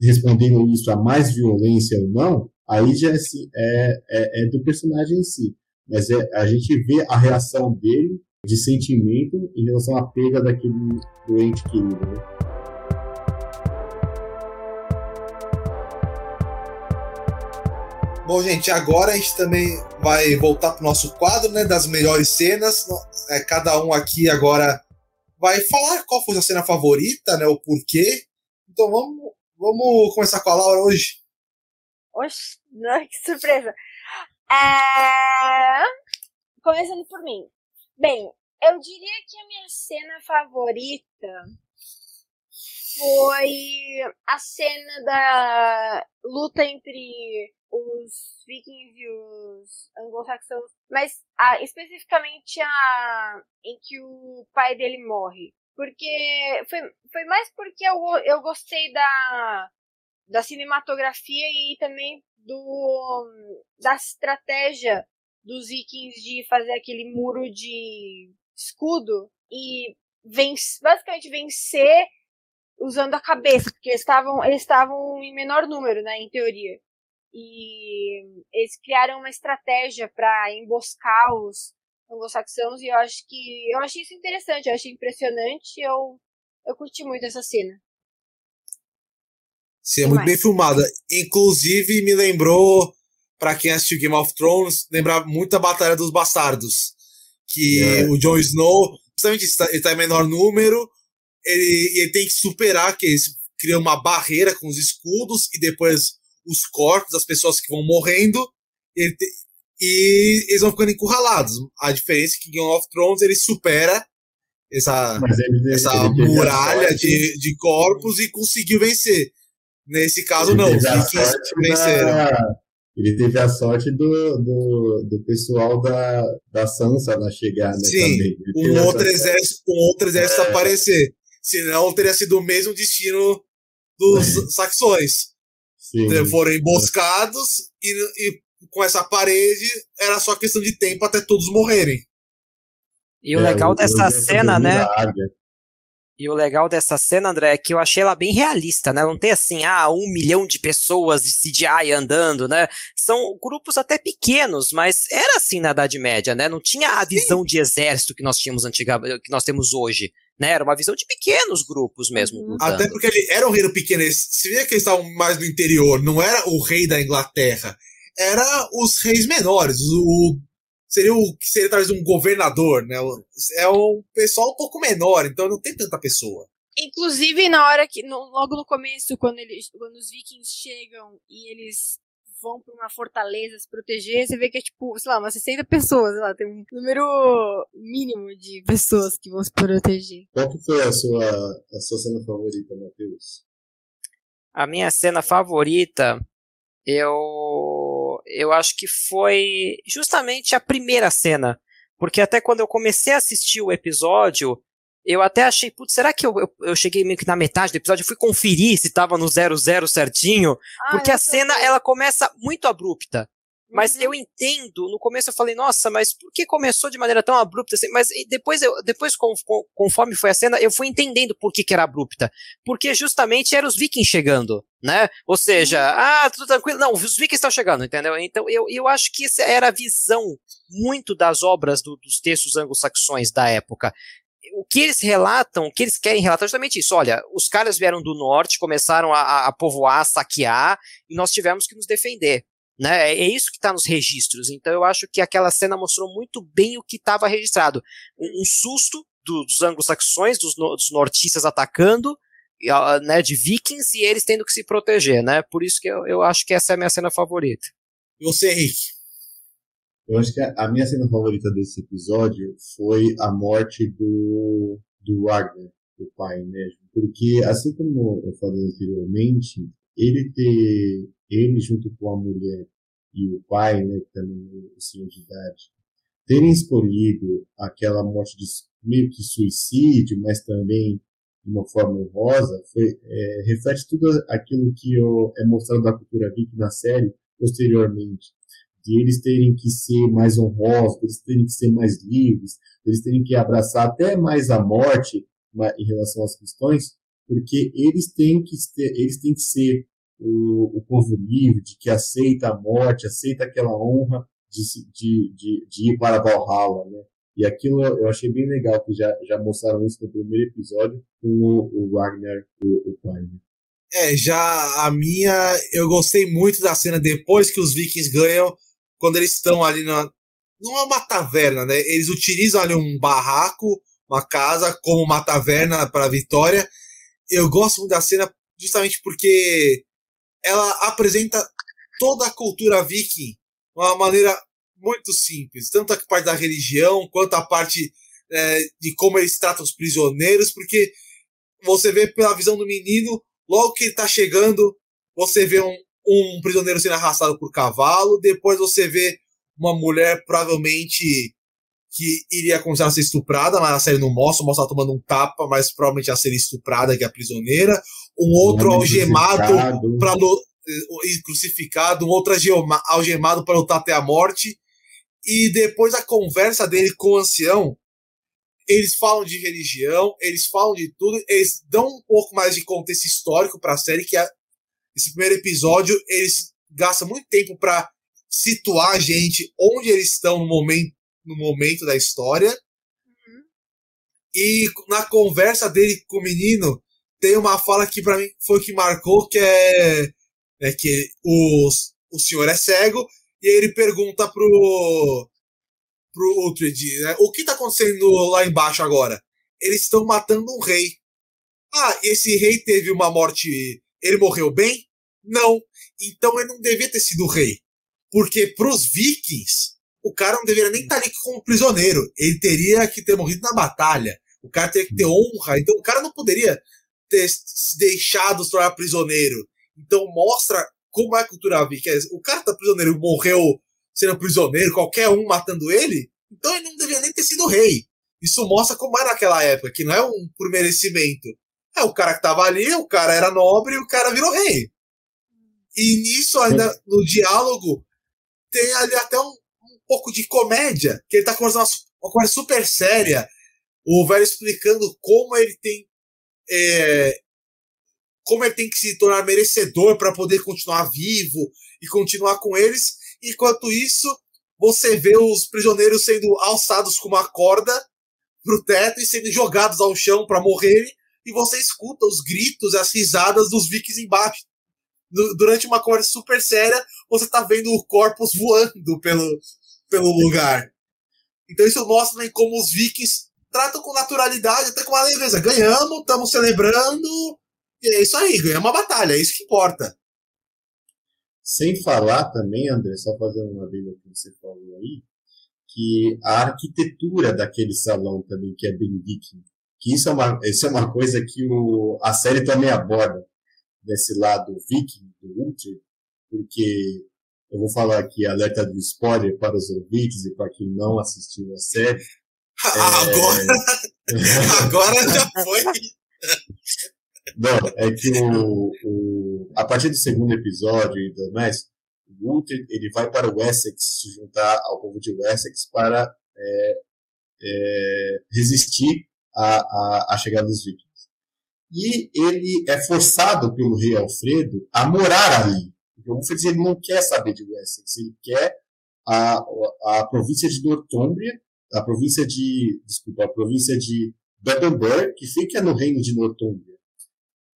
respondendo isso a mais violência ou não, aí já é, é, é, é do personagem em si. Mas é, a gente vê a reação dele de sentimento em relação à perda daquele doente querido, né? Bom, gente, agora a gente também vai voltar para o nosso quadro, né, das melhores cenas. É, cada um aqui agora vai falar qual foi a cena favorita, né, o porquê. Então vamos, vamos começar com a Laura hoje. Oxe, que surpresa. É... Começando por mim. Bem, eu diria que a minha cena favorita foi a cena da luta entre os vikings e os anglo-saxãos, mas especificamente a em que o pai dele morre. Porque foi, foi mais porque eu, eu gostei da, da cinematografia e também do da estratégia dos vikings de fazer aquele muro de escudo e vence, basicamente vencer usando a cabeça, porque eles estavam eles estavam em menor número, né, em teoria. E eles criaram uma estratégia para emboscar os anglo-saxãos e eu acho que eu achei isso interessante, eu achei impressionante, eu eu curti muito essa cena. Sim, é muito bem filmada. Inclusive me lembrou para quem assistiu Game of Thrones, lembrar muito a Batalha dos Bastardos. Que é. o Jon Snow, justamente isso, ele tá em menor número, ele, ele tem que superar, que eles criam uma barreira com os escudos e depois os corpos das pessoas que vão morrendo te, e eles vão ficando encurralados. A diferença é que Game of Thrones ele supera essa, ele, essa ele muralha de, de corpos e conseguiu vencer. Nesse caso, ele não, os vikings venceram. Da ele teve a sorte do, do, do pessoal da, da Sansa na chegada né, Sim, Um outro, exército, um outro exército é. aparecer. Senão teria sido o mesmo destino dos saxões. Sim. Foram emboscados e, e com essa parede era só questão de tempo até todos morrerem. E o é, legal dessa cena, né? E o legal dessa cena, André, é que eu achei ela bem realista, né? Não tem assim, ah, um milhão de pessoas de CGI andando, né? São grupos até pequenos, mas era assim na Idade Média, né? Não tinha a visão Sim. de exército que nós tínhamos antigamente, que nós temos hoje. Né, era uma visão de pequenos grupos mesmo. Uhum. Até porque ele era um reino pequeno. Se via que eles estavam mais no interior, não era o rei da Inglaterra. Era os reis menores, o seria o que seria talvez um governador, né? É um pessoal um pouco menor, então não tem tanta pessoa. Inclusive, na hora que. No, logo no começo, quando, eles, quando os vikings chegam e eles vão para uma fortaleza se proteger, você vê que é tipo, sei lá, umas 60 pessoas, sei lá, tem um número mínimo de pessoas que vão se proteger. Qual que foi a sua, a sua cena favorita, Matheus? A minha cena favorita, eu eu acho que foi justamente a primeira cena. Porque até quando eu comecei a assistir o episódio, eu até achei, putz, será que eu, eu, eu, cheguei meio que na metade do episódio? Eu fui conferir se tava no 00 certinho. Ah, porque a cena, ela começa muito abrupta. Mas uhum. eu entendo, no começo eu falei, nossa, mas por que começou de maneira tão abrupta assim? Mas depois, eu, depois conforme foi a cena, eu fui entendendo por que, que era abrupta. Porque justamente eram os vikings chegando, né? Ou seja, uhum. ah, tudo tranquilo. Não, os vikings estão chegando, entendeu? Então eu, eu acho que essa era a visão muito das obras do, dos textos anglo-saxões da época o que eles relatam, o que eles querem relatar é justamente isso. Olha, os caras vieram do norte, começaram a, a povoar, a saquear, e nós tivemos que nos defender. Né? É, é isso que está nos registros. Então eu acho que aquela cena mostrou muito bem o que estava registrado. Um, um, susto do, dos anglo-saxões, dos, no, dos, nortistas atacando, né, de vikings, e eles tendo que se proteger. Né? Por isso que eu, eu acho que essa é a minha cena favorita. E você, Henrique? Eu acho que a, minha cena favorita desse episódio foi a morte do, do Wagner, do pai mesmo. Porque, assim como eu falei anteriormente, ele ter ele junto com a mulher e o pai, né, que também é o senhor de idade, terem escolhido aquela morte de meio que suicídio, mas também de uma forma honrosa, foi, é, reflete tudo aquilo que eu, é mostrado da cultura geek na série posteriormente. Eles terem que ser mais honrosos, eles terem que ser mais livres, eles terem que abraçar até mais a morte em relação às questões, porque eles têm que, ter, eles têm que ser o, o povo livre, de que aceita a morte, aceita aquela honra de, de, de, de ir para Valhalla, né? E aquilo eu achei bem legal, que já, já mostraram isso no primeiro episódio com o, o Wagner, o, o pai. Né? É, já a minha, eu gostei muito da cena depois que os Vikings ganham, quando eles estão ali na. Não é uma taverna, né? Eles utilizam ali um barraco, uma casa, como uma taverna para a vitória. Eu gosto muito da cena justamente porque ela apresenta toda a cultura viking de uma maneira muito simples, tanto a parte da religião quanto a parte é, de como eles tratam os prisioneiros, porque você vê pela visão do menino, logo que ele está chegando, você vê um, um prisioneiro sendo arrastado por cavalo, depois você vê uma mulher provavelmente que iria começar a ser estuprada, mas a série não mostra, mostra ela tomando um tapa, mas provavelmente a ser estuprada, que é a prisioneira. Um outro algemado para eh, crucificado, um outro algemado para lutar até a morte. E depois a conversa dele com o ancião, eles falam de religião, eles falam de tudo, eles dão um pouco mais de contexto histórico para a série, que é, esse primeiro episódio, eles gastam muito tempo para situar a gente onde eles estão no momento, no momento da história. Uhum. E na conversa dele com o menino, tem uma fala que para mim foi o que marcou, que é, é que o, o senhor é cego e aí ele pergunta pro, pro Ultred, né? O que tá acontecendo lá embaixo agora? Eles estão matando um rei. Ah, esse rei teve uma morte. Ele morreu bem? Não. Então ele não devia ter sido rei. Porque pros vikings, o cara não deveria nem estar tá ali como prisioneiro. Ele teria que ter morrido na batalha. O cara teria que ter honra. Então o cara não poderia ter se deixado se tornar prisioneiro. Então mostra como é a cultura viking. O cara tá prisioneiro e morreu sendo prisioneiro, qualquer um matando ele, então ele não deveria nem ter sido rei. Isso mostra como era naquela época, que não é um por merecimento. É o cara que tava ali, o cara era nobre e o cara virou rei. E nisso, ainda no diálogo, tem ali até um, um pouco de comédia, que ele tá conversando uma, uma conversa super séria. O velho explicando como ele tem é, como ele tem que se tornar merecedor para poder continuar vivo e continuar com eles. Enquanto isso, você vê os prisioneiros sendo alçados com uma corda pro teto e sendo jogados ao chão para morrerem, e você escuta os gritos e as risadas dos vikings embaixo. Durante uma conversa super séria, você tá vendo corpos voando pelo, pelo lugar. Então isso mostra também como os vikings tratam com naturalidade, até com uma leveza. Ganhamos, estamos celebrando, e é isso aí, ganhar uma batalha, é isso que importa. Sem falar também, André, só fazendo uma vez que você falou aí, que a arquitetura daquele salão também, que é bem viking, que isso é uma, isso é uma coisa que o, a série também aborda, desse lado viking, do Ultra, porque eu vou falar aqui, alerta de spoiler para os ouvintes e para quem não assistiu a série. Agora, é... agora já foi. Não, é que o, o, a partir do segundo episódio e do mais, o Walter ele vai para o Essex se juntar ao povo de Wessex para é, é, resistir à, à, à chegada dos vikings. E ele é forçado pelo rei Alfredo a morar ali. O Alfredo ele não quer saber de Wessex, ele quer a, a província de Northumbria, a província de, desculpa, a província de Bedonberg, que fica no reino de Northumbria.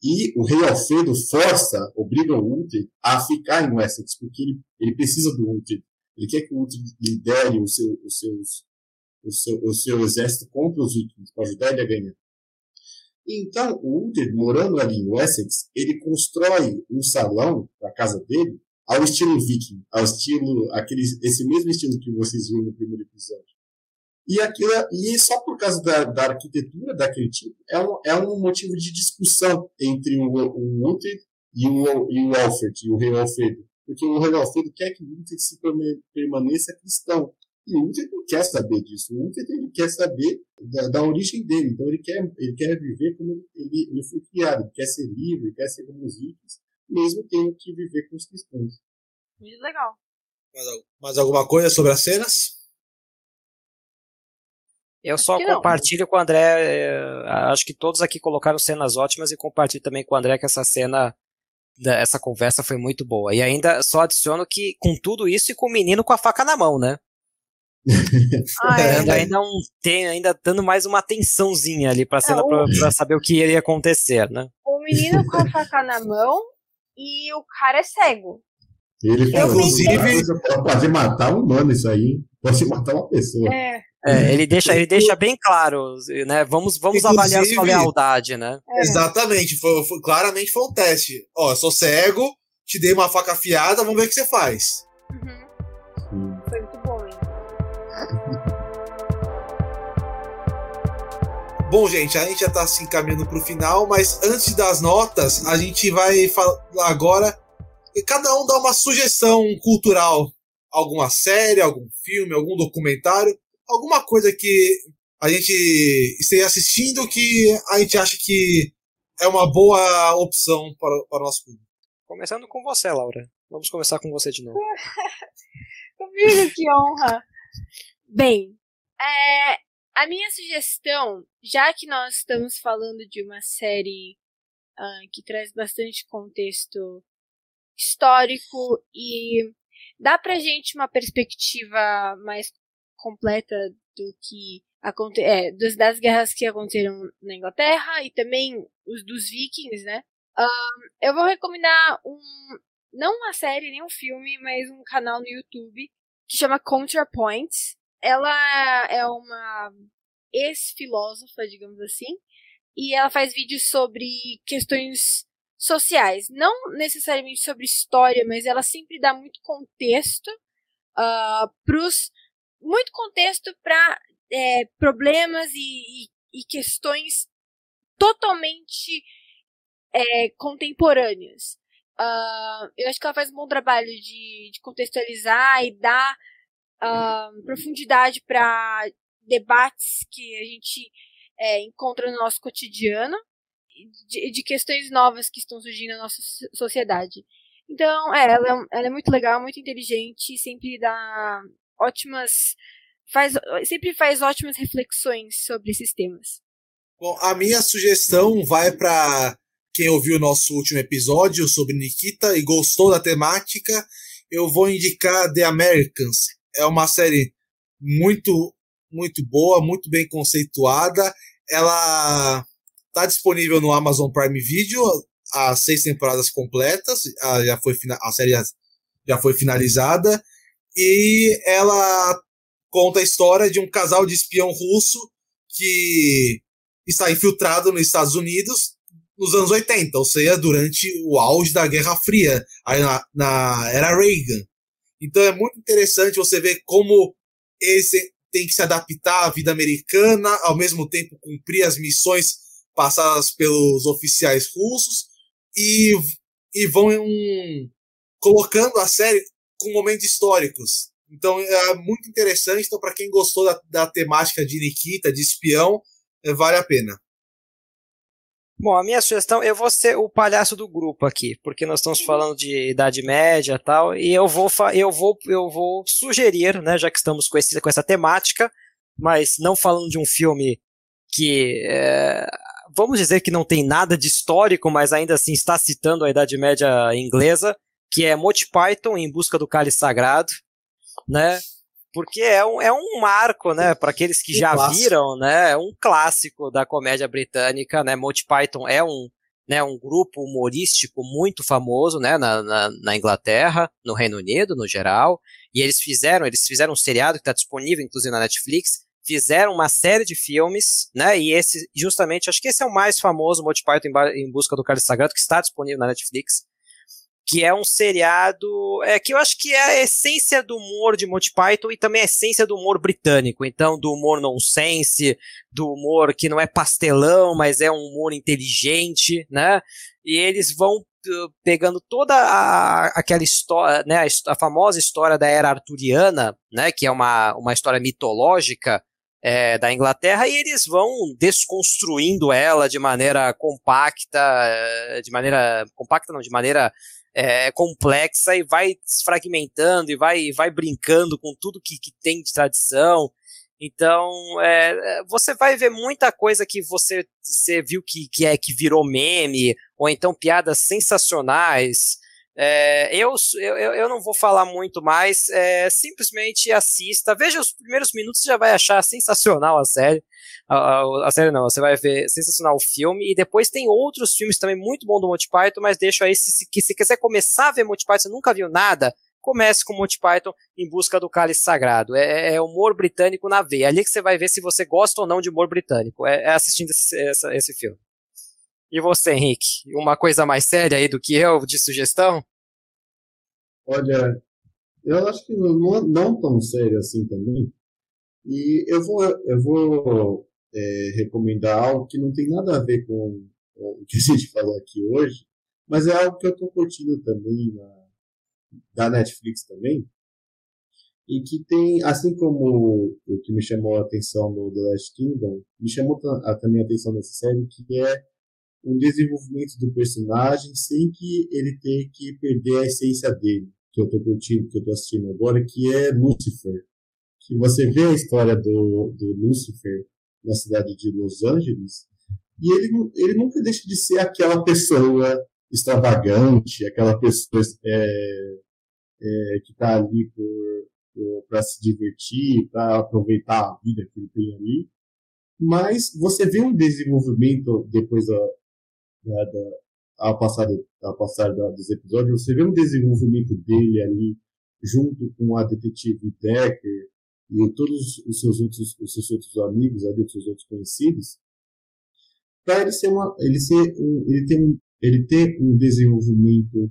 E o rei Alfredo força, obriga o Ultred a ficar em Wessex, porque ele, ele precisa do Ultred. Ele quer que o Ultred lidere o seu, seus, o, seu, o seu exército contra os vikings, para ajudar ele a ganhar. Então, o Ultred, morando ali em Wessex, ele constrói um salão da casa dele ao estilo viking, ao estilo, aquele, esse mesmo estilo que vocês viram no primeiro episódio. E, aquilo, e só por causa da, da arquitetura daquele tipo, é um, é um motivo de discussão entre o, o Ulted e o, e o Alfred, e o rei Alfredo. Porque o rei Alfredo quer que o Ulted se permaneça cristão. E o Ulted não quer saber disso. O Ulted ele quer saber da, da, origem dele. Então ele quer, ele quer viver como ele, ele foi criado. Ele quer ser livre, ele quer ser como os vikings, mesmo tendo que viver com os cristãos. Muito legal. Mais, mais alguma coisa sobre as cenas? Eu só compartilho com o André, eh, acho que todos aqui colocaram cenas ótimas e compartilho também com o André que essa cena, essa conversa foi muito boa. E ainda só adiciono que com tudo isso e com o menino com a faca na mão, né? ah, é. Dando ainda um tem ainda dando mais uma atençãozinha ali pra cena para pra, saber o que iria acontecer, né? O menino com a faca na mão e o cara é cego. Ele faz inclusive pode matar um humano isso aí, pode matar uma pessoa. É. É, ele deixa, ele deixa bem claro, né? Vamos, vamos avaliar sua lealdade, né? É. Exatamente, foi, foi, claramente foi um teste. Ó, eu sou cego, te dei uma faca afiada, vamos ver o que você faz. Uhum. Bom, gente, a gente já tá se encaminhando pro final, mas antes das notas, a gente vai falar agora. Cada um dá uma sugestão cultural. Alguma série, algum filme, algum documentário, alguma coisa que a gente esteja assistindo que a gente acha que é uma boa opção para, para o nosso público. Começando com você, Laura. Vamos começar com você de novo. Comigo, que honra. Bem, é, a minha sugestão, já que nós estamos falando de uma série uh, que traz bastante contexto histórico e dá pra gente uma perspectiva mais completa do que é, das, guerras que aconteceram na Inglaterra e também os dos vikings, né? Um, eu vou recomendar um não uma série nem um filme, mas um canal no YouTube que chama ContraPoints. Ela é uma ex-filósofa, digamos assim, e ela faz vídeos sobre questões sociais, não necessariamente sobre história, mas ela sempre dá muito contexto uh, pros muito contexto para é, problemas e, e, e, questões totalmente é, contemporâneas. Uh, eu acho que ela faz um bom trabalho de, de contextualizar e dar profundidade para debates que a gente é, encontra no nosso cotidiano de, de, questões novas que estão surgindo na nossa sociedade. Então, é, ela, ela é muito legal, muito inteligente, sempre dá ótimas. Faz, sempre faz ótimas reflexões sobre esses temas. Bom, a minha sugestão vai para quem ouviu o nosso último episódio sobre Nikita e gostou da temática. Eu vou indicar The Americans. É uma série muito, muito boa, muito bem conceituada. Ela está disponível no Amazon Prime Video, as seis temporadas completas. A, já foi, a série já, foi finalizada e ela conta a história de um casal de espião russo que está infiltrado nos Estados Unidos nos anos 80, ou seja, durante o auge da Guerra Fria, aí na, na era Reagan. Então é muito interessante você ver como eles têm que se adaptar à vida americana, ao mesmo tempo cumprir as missões passadas pelos oficiais russos e, e vão um, colocando a série com momentos históricos. Então é muito interessante. Então, para quem gostou da, da, temática de Nikita, de espião, é, vale a pena. Bom, a minha sugestão, eu vou ser o palhaço do grupo aqui, porque nós estamos falando de Idade Média e tal, e eu vou, eu vou, eu vou sugerir, né, já que estamos com, esse, com essa temática, mas não falando de um filme que, é, vamos dizer que não tem nada de histórico, mas ainda assim está citando a Idade Média inglesa, que é Monty Python em busca do cálice sagrado, né? Porque é um, é um marco, né, para aqueles que um já clássico. viram, né, é um clássico da comédia britânica, né, Monty Python é um, né, um grupo humorístico muito famoso, né, na, na, na Inglaterra, no Reino Unido, no geral, e eles fizeram, eles fizeram um seriado que está disponível, inclusive na Netflix, fizeram uma série de filmes, né, e esse, justamente, acho que esse é o mais famoso, Monty Python em, em busca do cálice sagrado, que está disponível na Netflix, que é um seriado é que eu acho que é a essência do humor de Monty Python e também a essência do humor britânico. Então, do humor nonsense, do humor que não é pastelão, mas é um humor inteligente, né? E eles vão uh, pegando toda a, aquela história, né, a, a, famosa história da era arturiana, né, que é uma, uma história mitológica é, da Inglaterra, e eles vão desconstruindo ela de maneira compacta, de maneira compacta não, de maneira é, complexa e vai se fragmentando e vai, vai brincando com tudo que, que tem de tradição. Então, é, você vai ver muita coisa que você, você viu que, que é que virou meme, ou então piadas sensacionais. É, eu, eu, eu não vou falar muito mais, é, simplesmente assista, veja os primeiros minutos, já vai achar sensacional a série. A, a, a, série não, você vai ver sensacional o filme, e depois tem outros filmes também muito bom do Monty Python, mas deixo aí, se, se, se quiser começar a ver Monty Python, você nunca viu nada, comece com Monty Python em busca do cálice sagrado. É, é, humor britânico na veia. É ali que você vai ver se você gosta ou não de humor britânico. É, é assistindo esse, essa, esse filme. E você, Henrique? Uma coisa mais séria aí do que eu de sugestão? Olha, eu acho que não, não tão sério assim também. E eu vou, eu vou é, recomendar algo que não tem nada a ver com o que a gente falou aqui hoje, mas é algo que eu estou curtindo também na, da Netflix também, e que tem, assim como o que me chamou a atenção no The Last Kingdom, me chamou também a atenção nessa série, que é um desenvolvimento do personagem sem que ele tenha que perder a essência dele, que eu estou curtindo, que eu estou assistindo agora, que é Lucifer. Que você vê a história do, do Lucifer na cidade de Los Angeles, e ele, ele nunca deixa de ser aquela pessoa extravagante, aquela pessoa é, é, que está ali para se divertir, para aproveitar a vida que ele tem ali. Mas você vê um desenvolvimento depois da, da, da ao passar, ao passar da, dos episódios, você vê um desenvolvimento dele ali junto com a detetive Decker e todos os seus outros, os seus outros amigos ali, os seus outros conhecidos, para ele ser uma, ele ser um, ele tem ele ter um desenvolvimento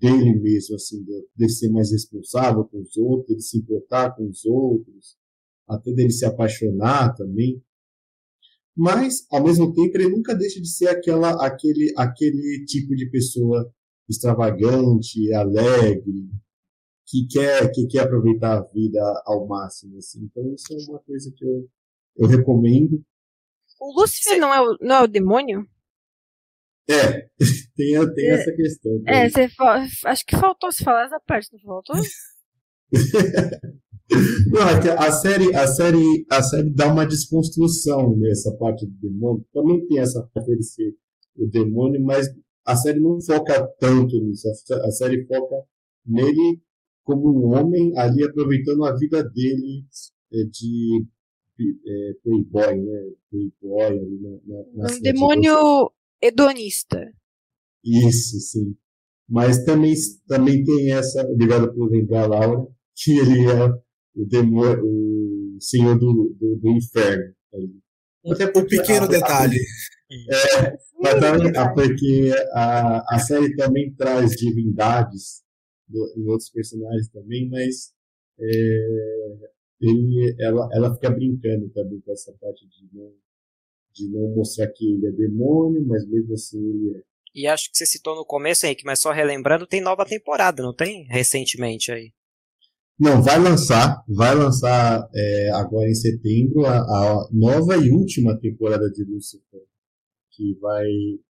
dele mesmo, assim, de, ser mais responsável com os outros, de se importar com os outros, até dele se apaixonar também. Mas, ao mesmo tempo, ele nunca deixa de ser aquela, aquele, aquele tipo de pessoa extravagante, alegre, que quer, que quer aproveitar a vida ao máximo. Assim. Então, isso é uma coisa que eu, eu recomendo. O Lúcifer não é o, não é o demônio? É, tem, tem é, essa questão. É, você, acho que faltou se falar essa parte, não faltou? não, é a série, a, série, a série dá uma desconstrução nessa parte do demônio. Também tem essa parte dele ser o demônio, mas a série não foca tanto nisso. A série foca nele como um homem ali aproveitando a vida dele é, de é, playboy, né? Playboy ali na, na, na um demônio hedonista. Isso, sim. Mas também, também tem essa, obrigado por lembrar, Laura, que ele é o demônio, o senhor do, do, do inferno. Até por pequeno a, detalhe. A, é, mas também, porque a, a série também traz divindades do, em outros personagens também, mas é, ele, ela, ela fica brincando também com essa parte de não de não mostrar que ele é demônio, mas mesmo assim ele é. E acho que você citou no começo, Henrique, mas só relembrando, tem nova temporada, não tem? Recentemente aí. Não, vai lançar, vai lançar é, agora em setembro a, a, nova e última temporada de Lucifer, que vai,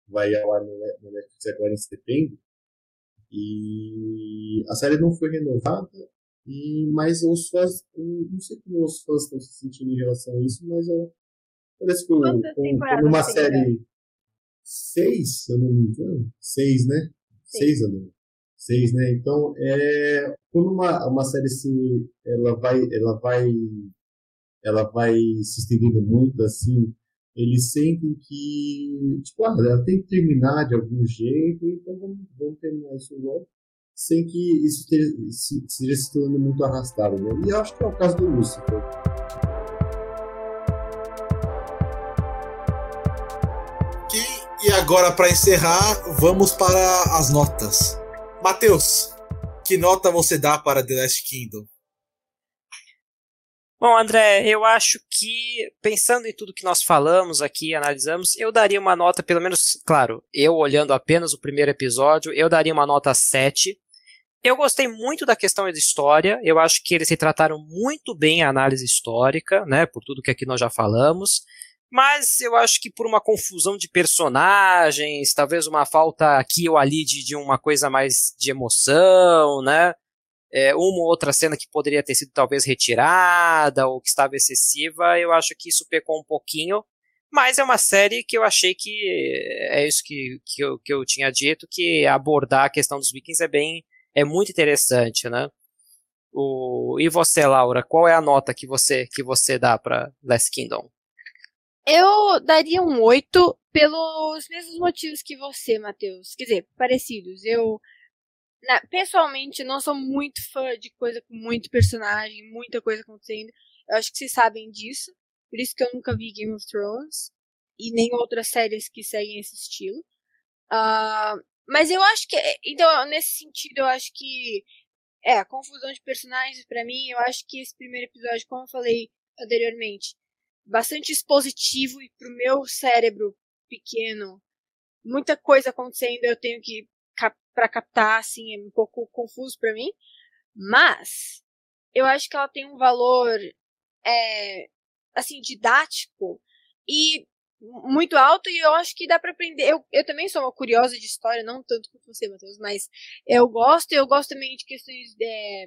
vai ao ar no, Netflix agora em setembro. E a série não foi renovada, e, mas os fãs, não sei como os fãs estão se sentindo em relação a isso, mas eu Parece que com, uma série seis, se eu não me engano. Seis, né? Seis, eu Né? Então, é, quando uma, uma série se, ela vai, ela vai, ela vai se estendendo muito assim, eles sentem que, tipo, ah, ela tem que terminar de algum jeito, então vamos, vamos terminar isso logo, sem que isso esteja se tornando muito arrastado, né? E acho que é o caso do Lucifer. E agora, para encerrar, vamos para as notas. Matheus, que nota você dá para The Last Kingdom? Bom, André, eu acho que, pensando em tudo que nós falamos aqui, analisamos, eu daria uma nota, pelo menos, claro, eu olhando apenas o primeiro episódio, eu daria uma nota 7. Eu gostei muito da questão da história, eu acho que eles retrataram muito bem a análise histórica, né, por tudo que aqui nós já falamos mas eu acho que por uma confusão de personagens, talvez uma falta aqui ou ali de, de uma coisa mais de emoção, né? É, uma ou outra cena que poderia ter sido talvez retirada ou que estava excessiva, eu acho que isso pecou um pouquinho. Mas é uma série que eu achei que é isso que, que, eu, que eu tinha dito, que abordar a questão dos vikings é bem, é muito interessante, né? O, e você, Laura, qual é a nota que você, que você dá para Last Kingdom? Eu daria um 8 pelos mesmos motivos que você, Matheus. Quer dizer, parecidos. Eu, na, pessoalmente, não sou muito fã de coisa com muito personagem, muita coisa acontecendo. Eu acho que vocês sabem disso. Por isso que eu nunca vi Game of Thrones. E nem outras séries que seguem esse estilo. Uh, mas eu acho que. Então, nesse sentido, eu acho que. É, a confusão de personagens, para mim, eu acho que esse primeiro episódio, como eu falei anteriormente, bastante expositivo e pro meu cérebro pequeno, muita coisa acontecendo, eu tenho que para captar assim, é um pouco confuso para mim, mas eu acho que ela tem um valor é, assim didático e muito alto e eu acho que dá para aprender. Eu, eu também sou uma curiosa de história, não tanto quanto você, Matheus, mas eu gosto eu gosto também de questões é,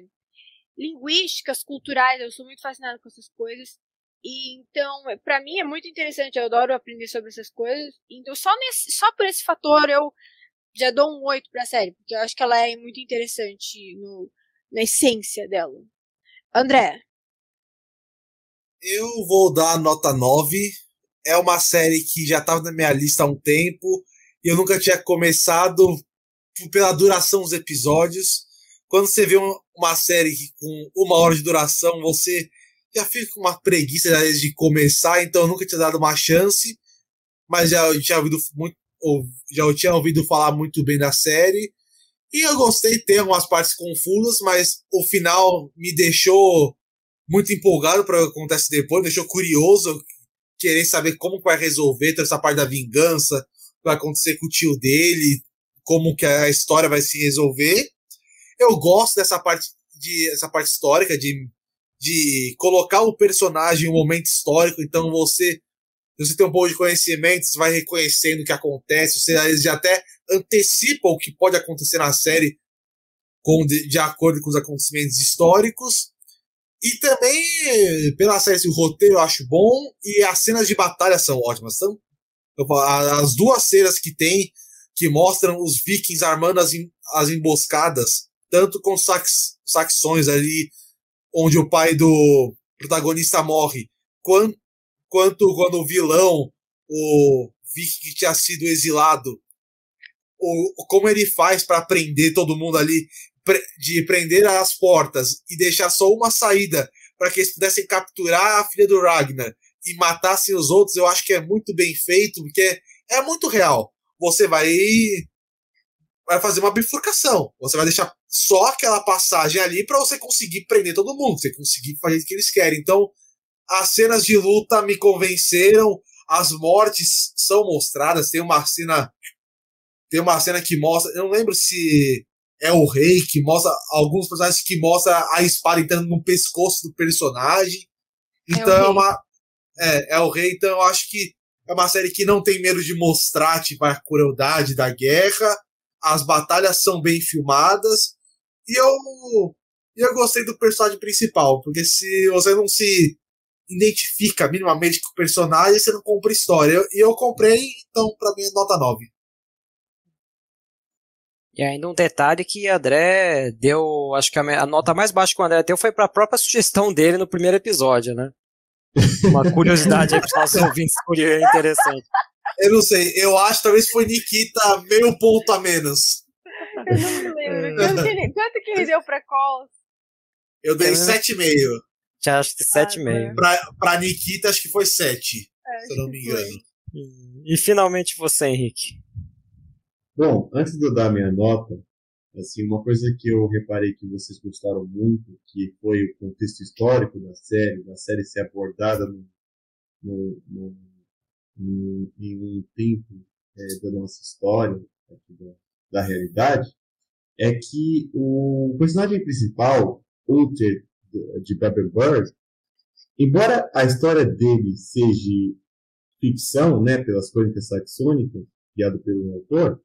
linguísticas, culturais, eu sou muito fascinada com essas coisas. E então, para mim é muito interessante, eu adoro aprender sobre essas coisas. Então, só nesse, só por esse fator eu já dou um 8 pra série, porque eu acho que ela é muito interessante no, na essência dela. André. Eu vou dar nota 9. É uma série que já estava na minha lista há um tempo e eu nunca tinha começado pela duração dos episódios. Quando você vê uma série com uma hora de duração, você já fico com uma preguiça de começar, então eu nunca tinha dado uma chance, mas já tinha ouvido muito, já tinha ouvido falar muito bem da série. E eu gostei, tem algumas partes confusas, mas o final me deixou muito empolgado para o que acontece depois, me deixou curioso, querer saber como vai resolver toda essa parte da vingança, o que vai acontecer com o tio dele, como que a história vai se resolver. Eu gosto dessa parte de essa parte histórica de de colocar o personagem em um momento histórico, então você você tem um pouco de conhecimento, você vai reconhecendo o que acontece, você já até antecipa o que pode acontecer na série com, de, de acordo com os acontecimentos históricos. E também, pela série, o roteiro eu acho bom e as cenas de batalha são ótimas. Então, as duas cenas que tem, que mostram os vikings armando as, as emboscadas, tanto com sax, saxões ali onde o pai do protagonista morre, quanto, quanto quando o vilão, o Vic que tinha sido exilado, o, como ele faz para prender todo mundo ali, de prender as portas e deixar só uma saída para que eles pudessem capturar a filha do Ragnar e matassem os outros, eu acho que é muito bem feito, porque é muito real. Você vai vai fazer uma bifurcação. Você vai deixar só aquela passagem ali para você conseguir prender todo mundo, você conseguir fazer o que eles querem. Então, as cenas de luta me convenceram, as mortes são mostradas, tem uma cena tem uma cena que mostra, eu não lembro se é o rei que mostra alguns personagens que mostra a espada entrando no pescoço do personagem. É então é, é uma é, é o rei, então eu acho que é uma série que não tem medo de mostrar tipo, a crueldade da guerra, as batalhas são bem filmadas e eu, eu gostei do personagem principal, porque se você não se identifica minimamente com o personagem, você não compra história. E eu, eu comprei, então para mim é nota 9. E ainda um detalhe que André deu, acho que a, a nota mais baixa que o André deu foi para a própria sugestão dele no primeiro episódio, né? Uma curiosidade aí para os nossos ouvintes interessante. Eu não sei, eu acho que talvez foi Nikita meio ponto a menos. Eu não me lembro. Quanto que ele, quanto que ele deu pra Cols? Eu dei 7,5. Já acho que 7,5. Ah, pra, pra Nikita, acho que foi 7. É, se eu não me engano. E finalmente você, Henrique. Bom, antes de eu dar minha nota, assim, uma coisa que eu reparei que vocês gostaram muito, que foi o contexto histórico da série, da série ser abordada no, no, no em, um tempo é, da nossa história, da, da, realidade, é que o personagem principal, Uther, de Pepper Bird, embora a história dele seja ficção, né, pelas crônicas saxônicas, criado pelo autor,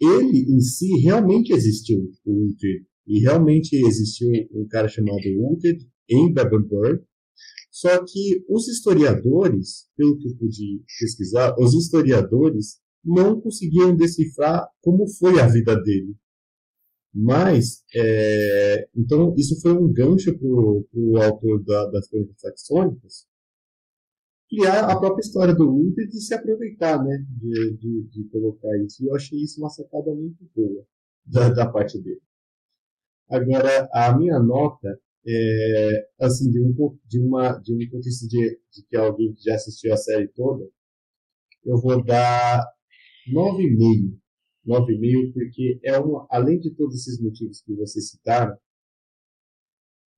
ele em si realmente existiu, o Uther, e realmente existiu um cara chamado Uther em Bird, Só que os historiadores, pelo que eu pude pesquisar, os historiadores não conseguiam decifrar como foi a vida dele. Mas, é, então, isso foi um gancho para o autor da, das crônicas saxônicas criar a própria história do Uther e se aproveitar né, de, de, de, colocar isso. E eu achei isso uma sacada muito boa da, da parte dele. Agora, a minha nota é, assim, de um, de uma, de um contexto de, de que alguém que já assistiu a série toda, eu vou dar 9,5. 9,5 porque é uma, além de todos esses motivos que vocês citaram,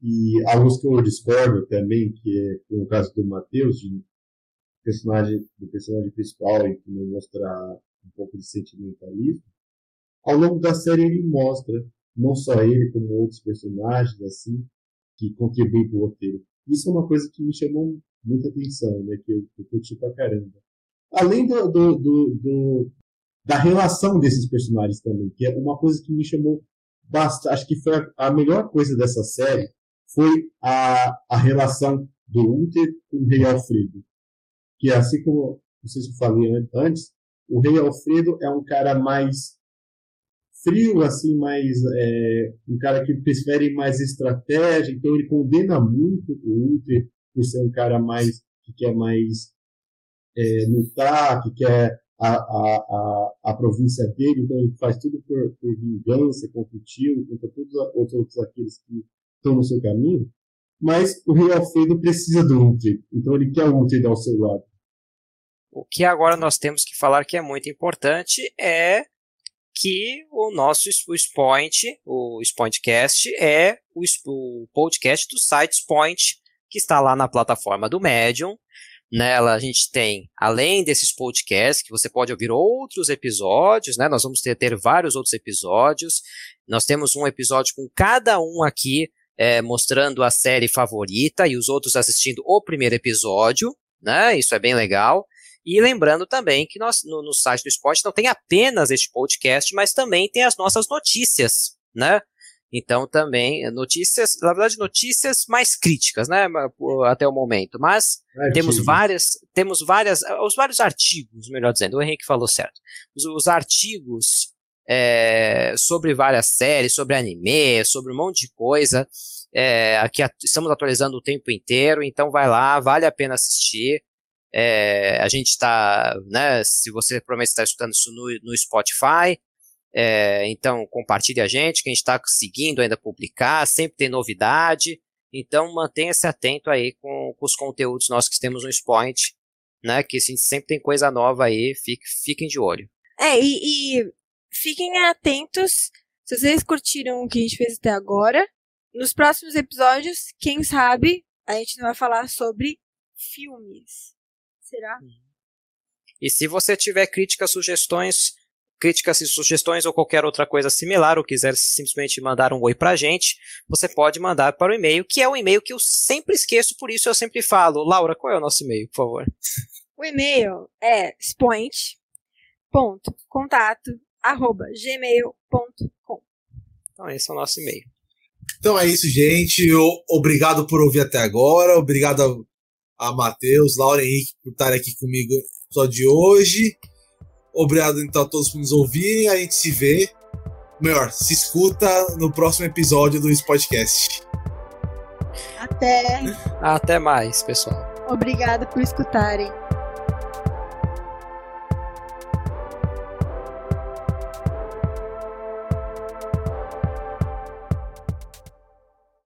e alguns que eu discordo também, que é no caso do Matheus, de personagem, do personagem principal e que não mostrar um pouco de sentimentalismo, ao longo da série ele mostra, não só ele, como outros personagens, assim, que contribuem para o roteiro. Isso é uma coisa que me chamou muita atenção, né, que eu, eu curti pra caramba. Além do, do, do, do da relação desses personagens também, que é uma coisa que me chamou bastante, acho que foi a, a melhor coisa dessa série, foi a, a relação do Uther com o rei Alfredo. Que assim como, não sei se falei antes, o rei Alfredo é um cara mais frio, assim, mais é, um cara que prefere mais estratégia, então ele condena muito o Uther por ser um cara mais que quer mais é, lutar, que quer a, a, a, a província dele, então ele faz tudo por, por vingança contra o tio, contra todos os outros aqueles que estão no seu caminho. Mas o rei Alfredo precisa do Ultra, então ele quer o Ultra ao seu lado. O que agora nós temos que falar que é muito importante é que o nosso o Spoint, o Spointcast, é o, o podcast do site Spoint, que está lá na plataforma do Medium. Nela a gente tem, além desses podcasts, que você pode ouvir outros episódios, né? Nós vamos ter, ter vários outros episódios. Nós temos um episódio com cada um aqui é, mostrando a série favorita e os outros assistindo o primeiro episódio, né? Isso é bem legal. E lembrando também que nós, no, no site do esporte não tem apenas este podcast, mas também tem as nossas notícias, né? Então também notícias, na verdade notícias mais críticas, né, até o momento. Mas Artigo. temos várias, temos várias, os vários artigos, melhor dizendo, o Henrique falou certo. Os, os artigos é, sobre várias séries, sobre anime, sobre um monte de coisa. É, aqui estamos atualizando o tempo inteiro, então vai lá, vale a pena assistir. É, a gente está, né, se você provavelmente está escutando isso no, no Spotify, é, então, compartilhe a gente, que a gente está seguindo ainda publicar, sempre tem novidade. Então, mantenha-se atento aí com, com, os conteúdos nossos que temos no Spoint, né? Que assim, sempre tem coisa nova aí, fique, fiquem de olho. É, e, e fiquem atentos, se vocês curtiram o que a gente fez até agora, nos próximos episódios, quem sabe, a gente não vai falar sobre filmes. Será? E se você tiver críticas, sugestões, críticas e sugestões ou qualquer outra coisa similar, ou quiser simplesmente mandar um oi pra gente, você pode mandar para o e-mail, que é o e-mail que eu sempre esqueço, por isso eu sempre falo. Laura, qual é o nosso e-mail, por favor? O e-mail é spoint.contato@gmail.com. Então esse é o nosso e-mail. Então é isso, gente. Obrigado por ouvir até agora. Obrigado a, Matheus, Laura e Henrique por estarem aqui comigo no de hoje. Obrigado então a todos por nos ouvirem. A gente se vê, melhor, se escuta no próximo episódio do Podcast. Até. Até mais, pessoal. Obrigada por escutarem.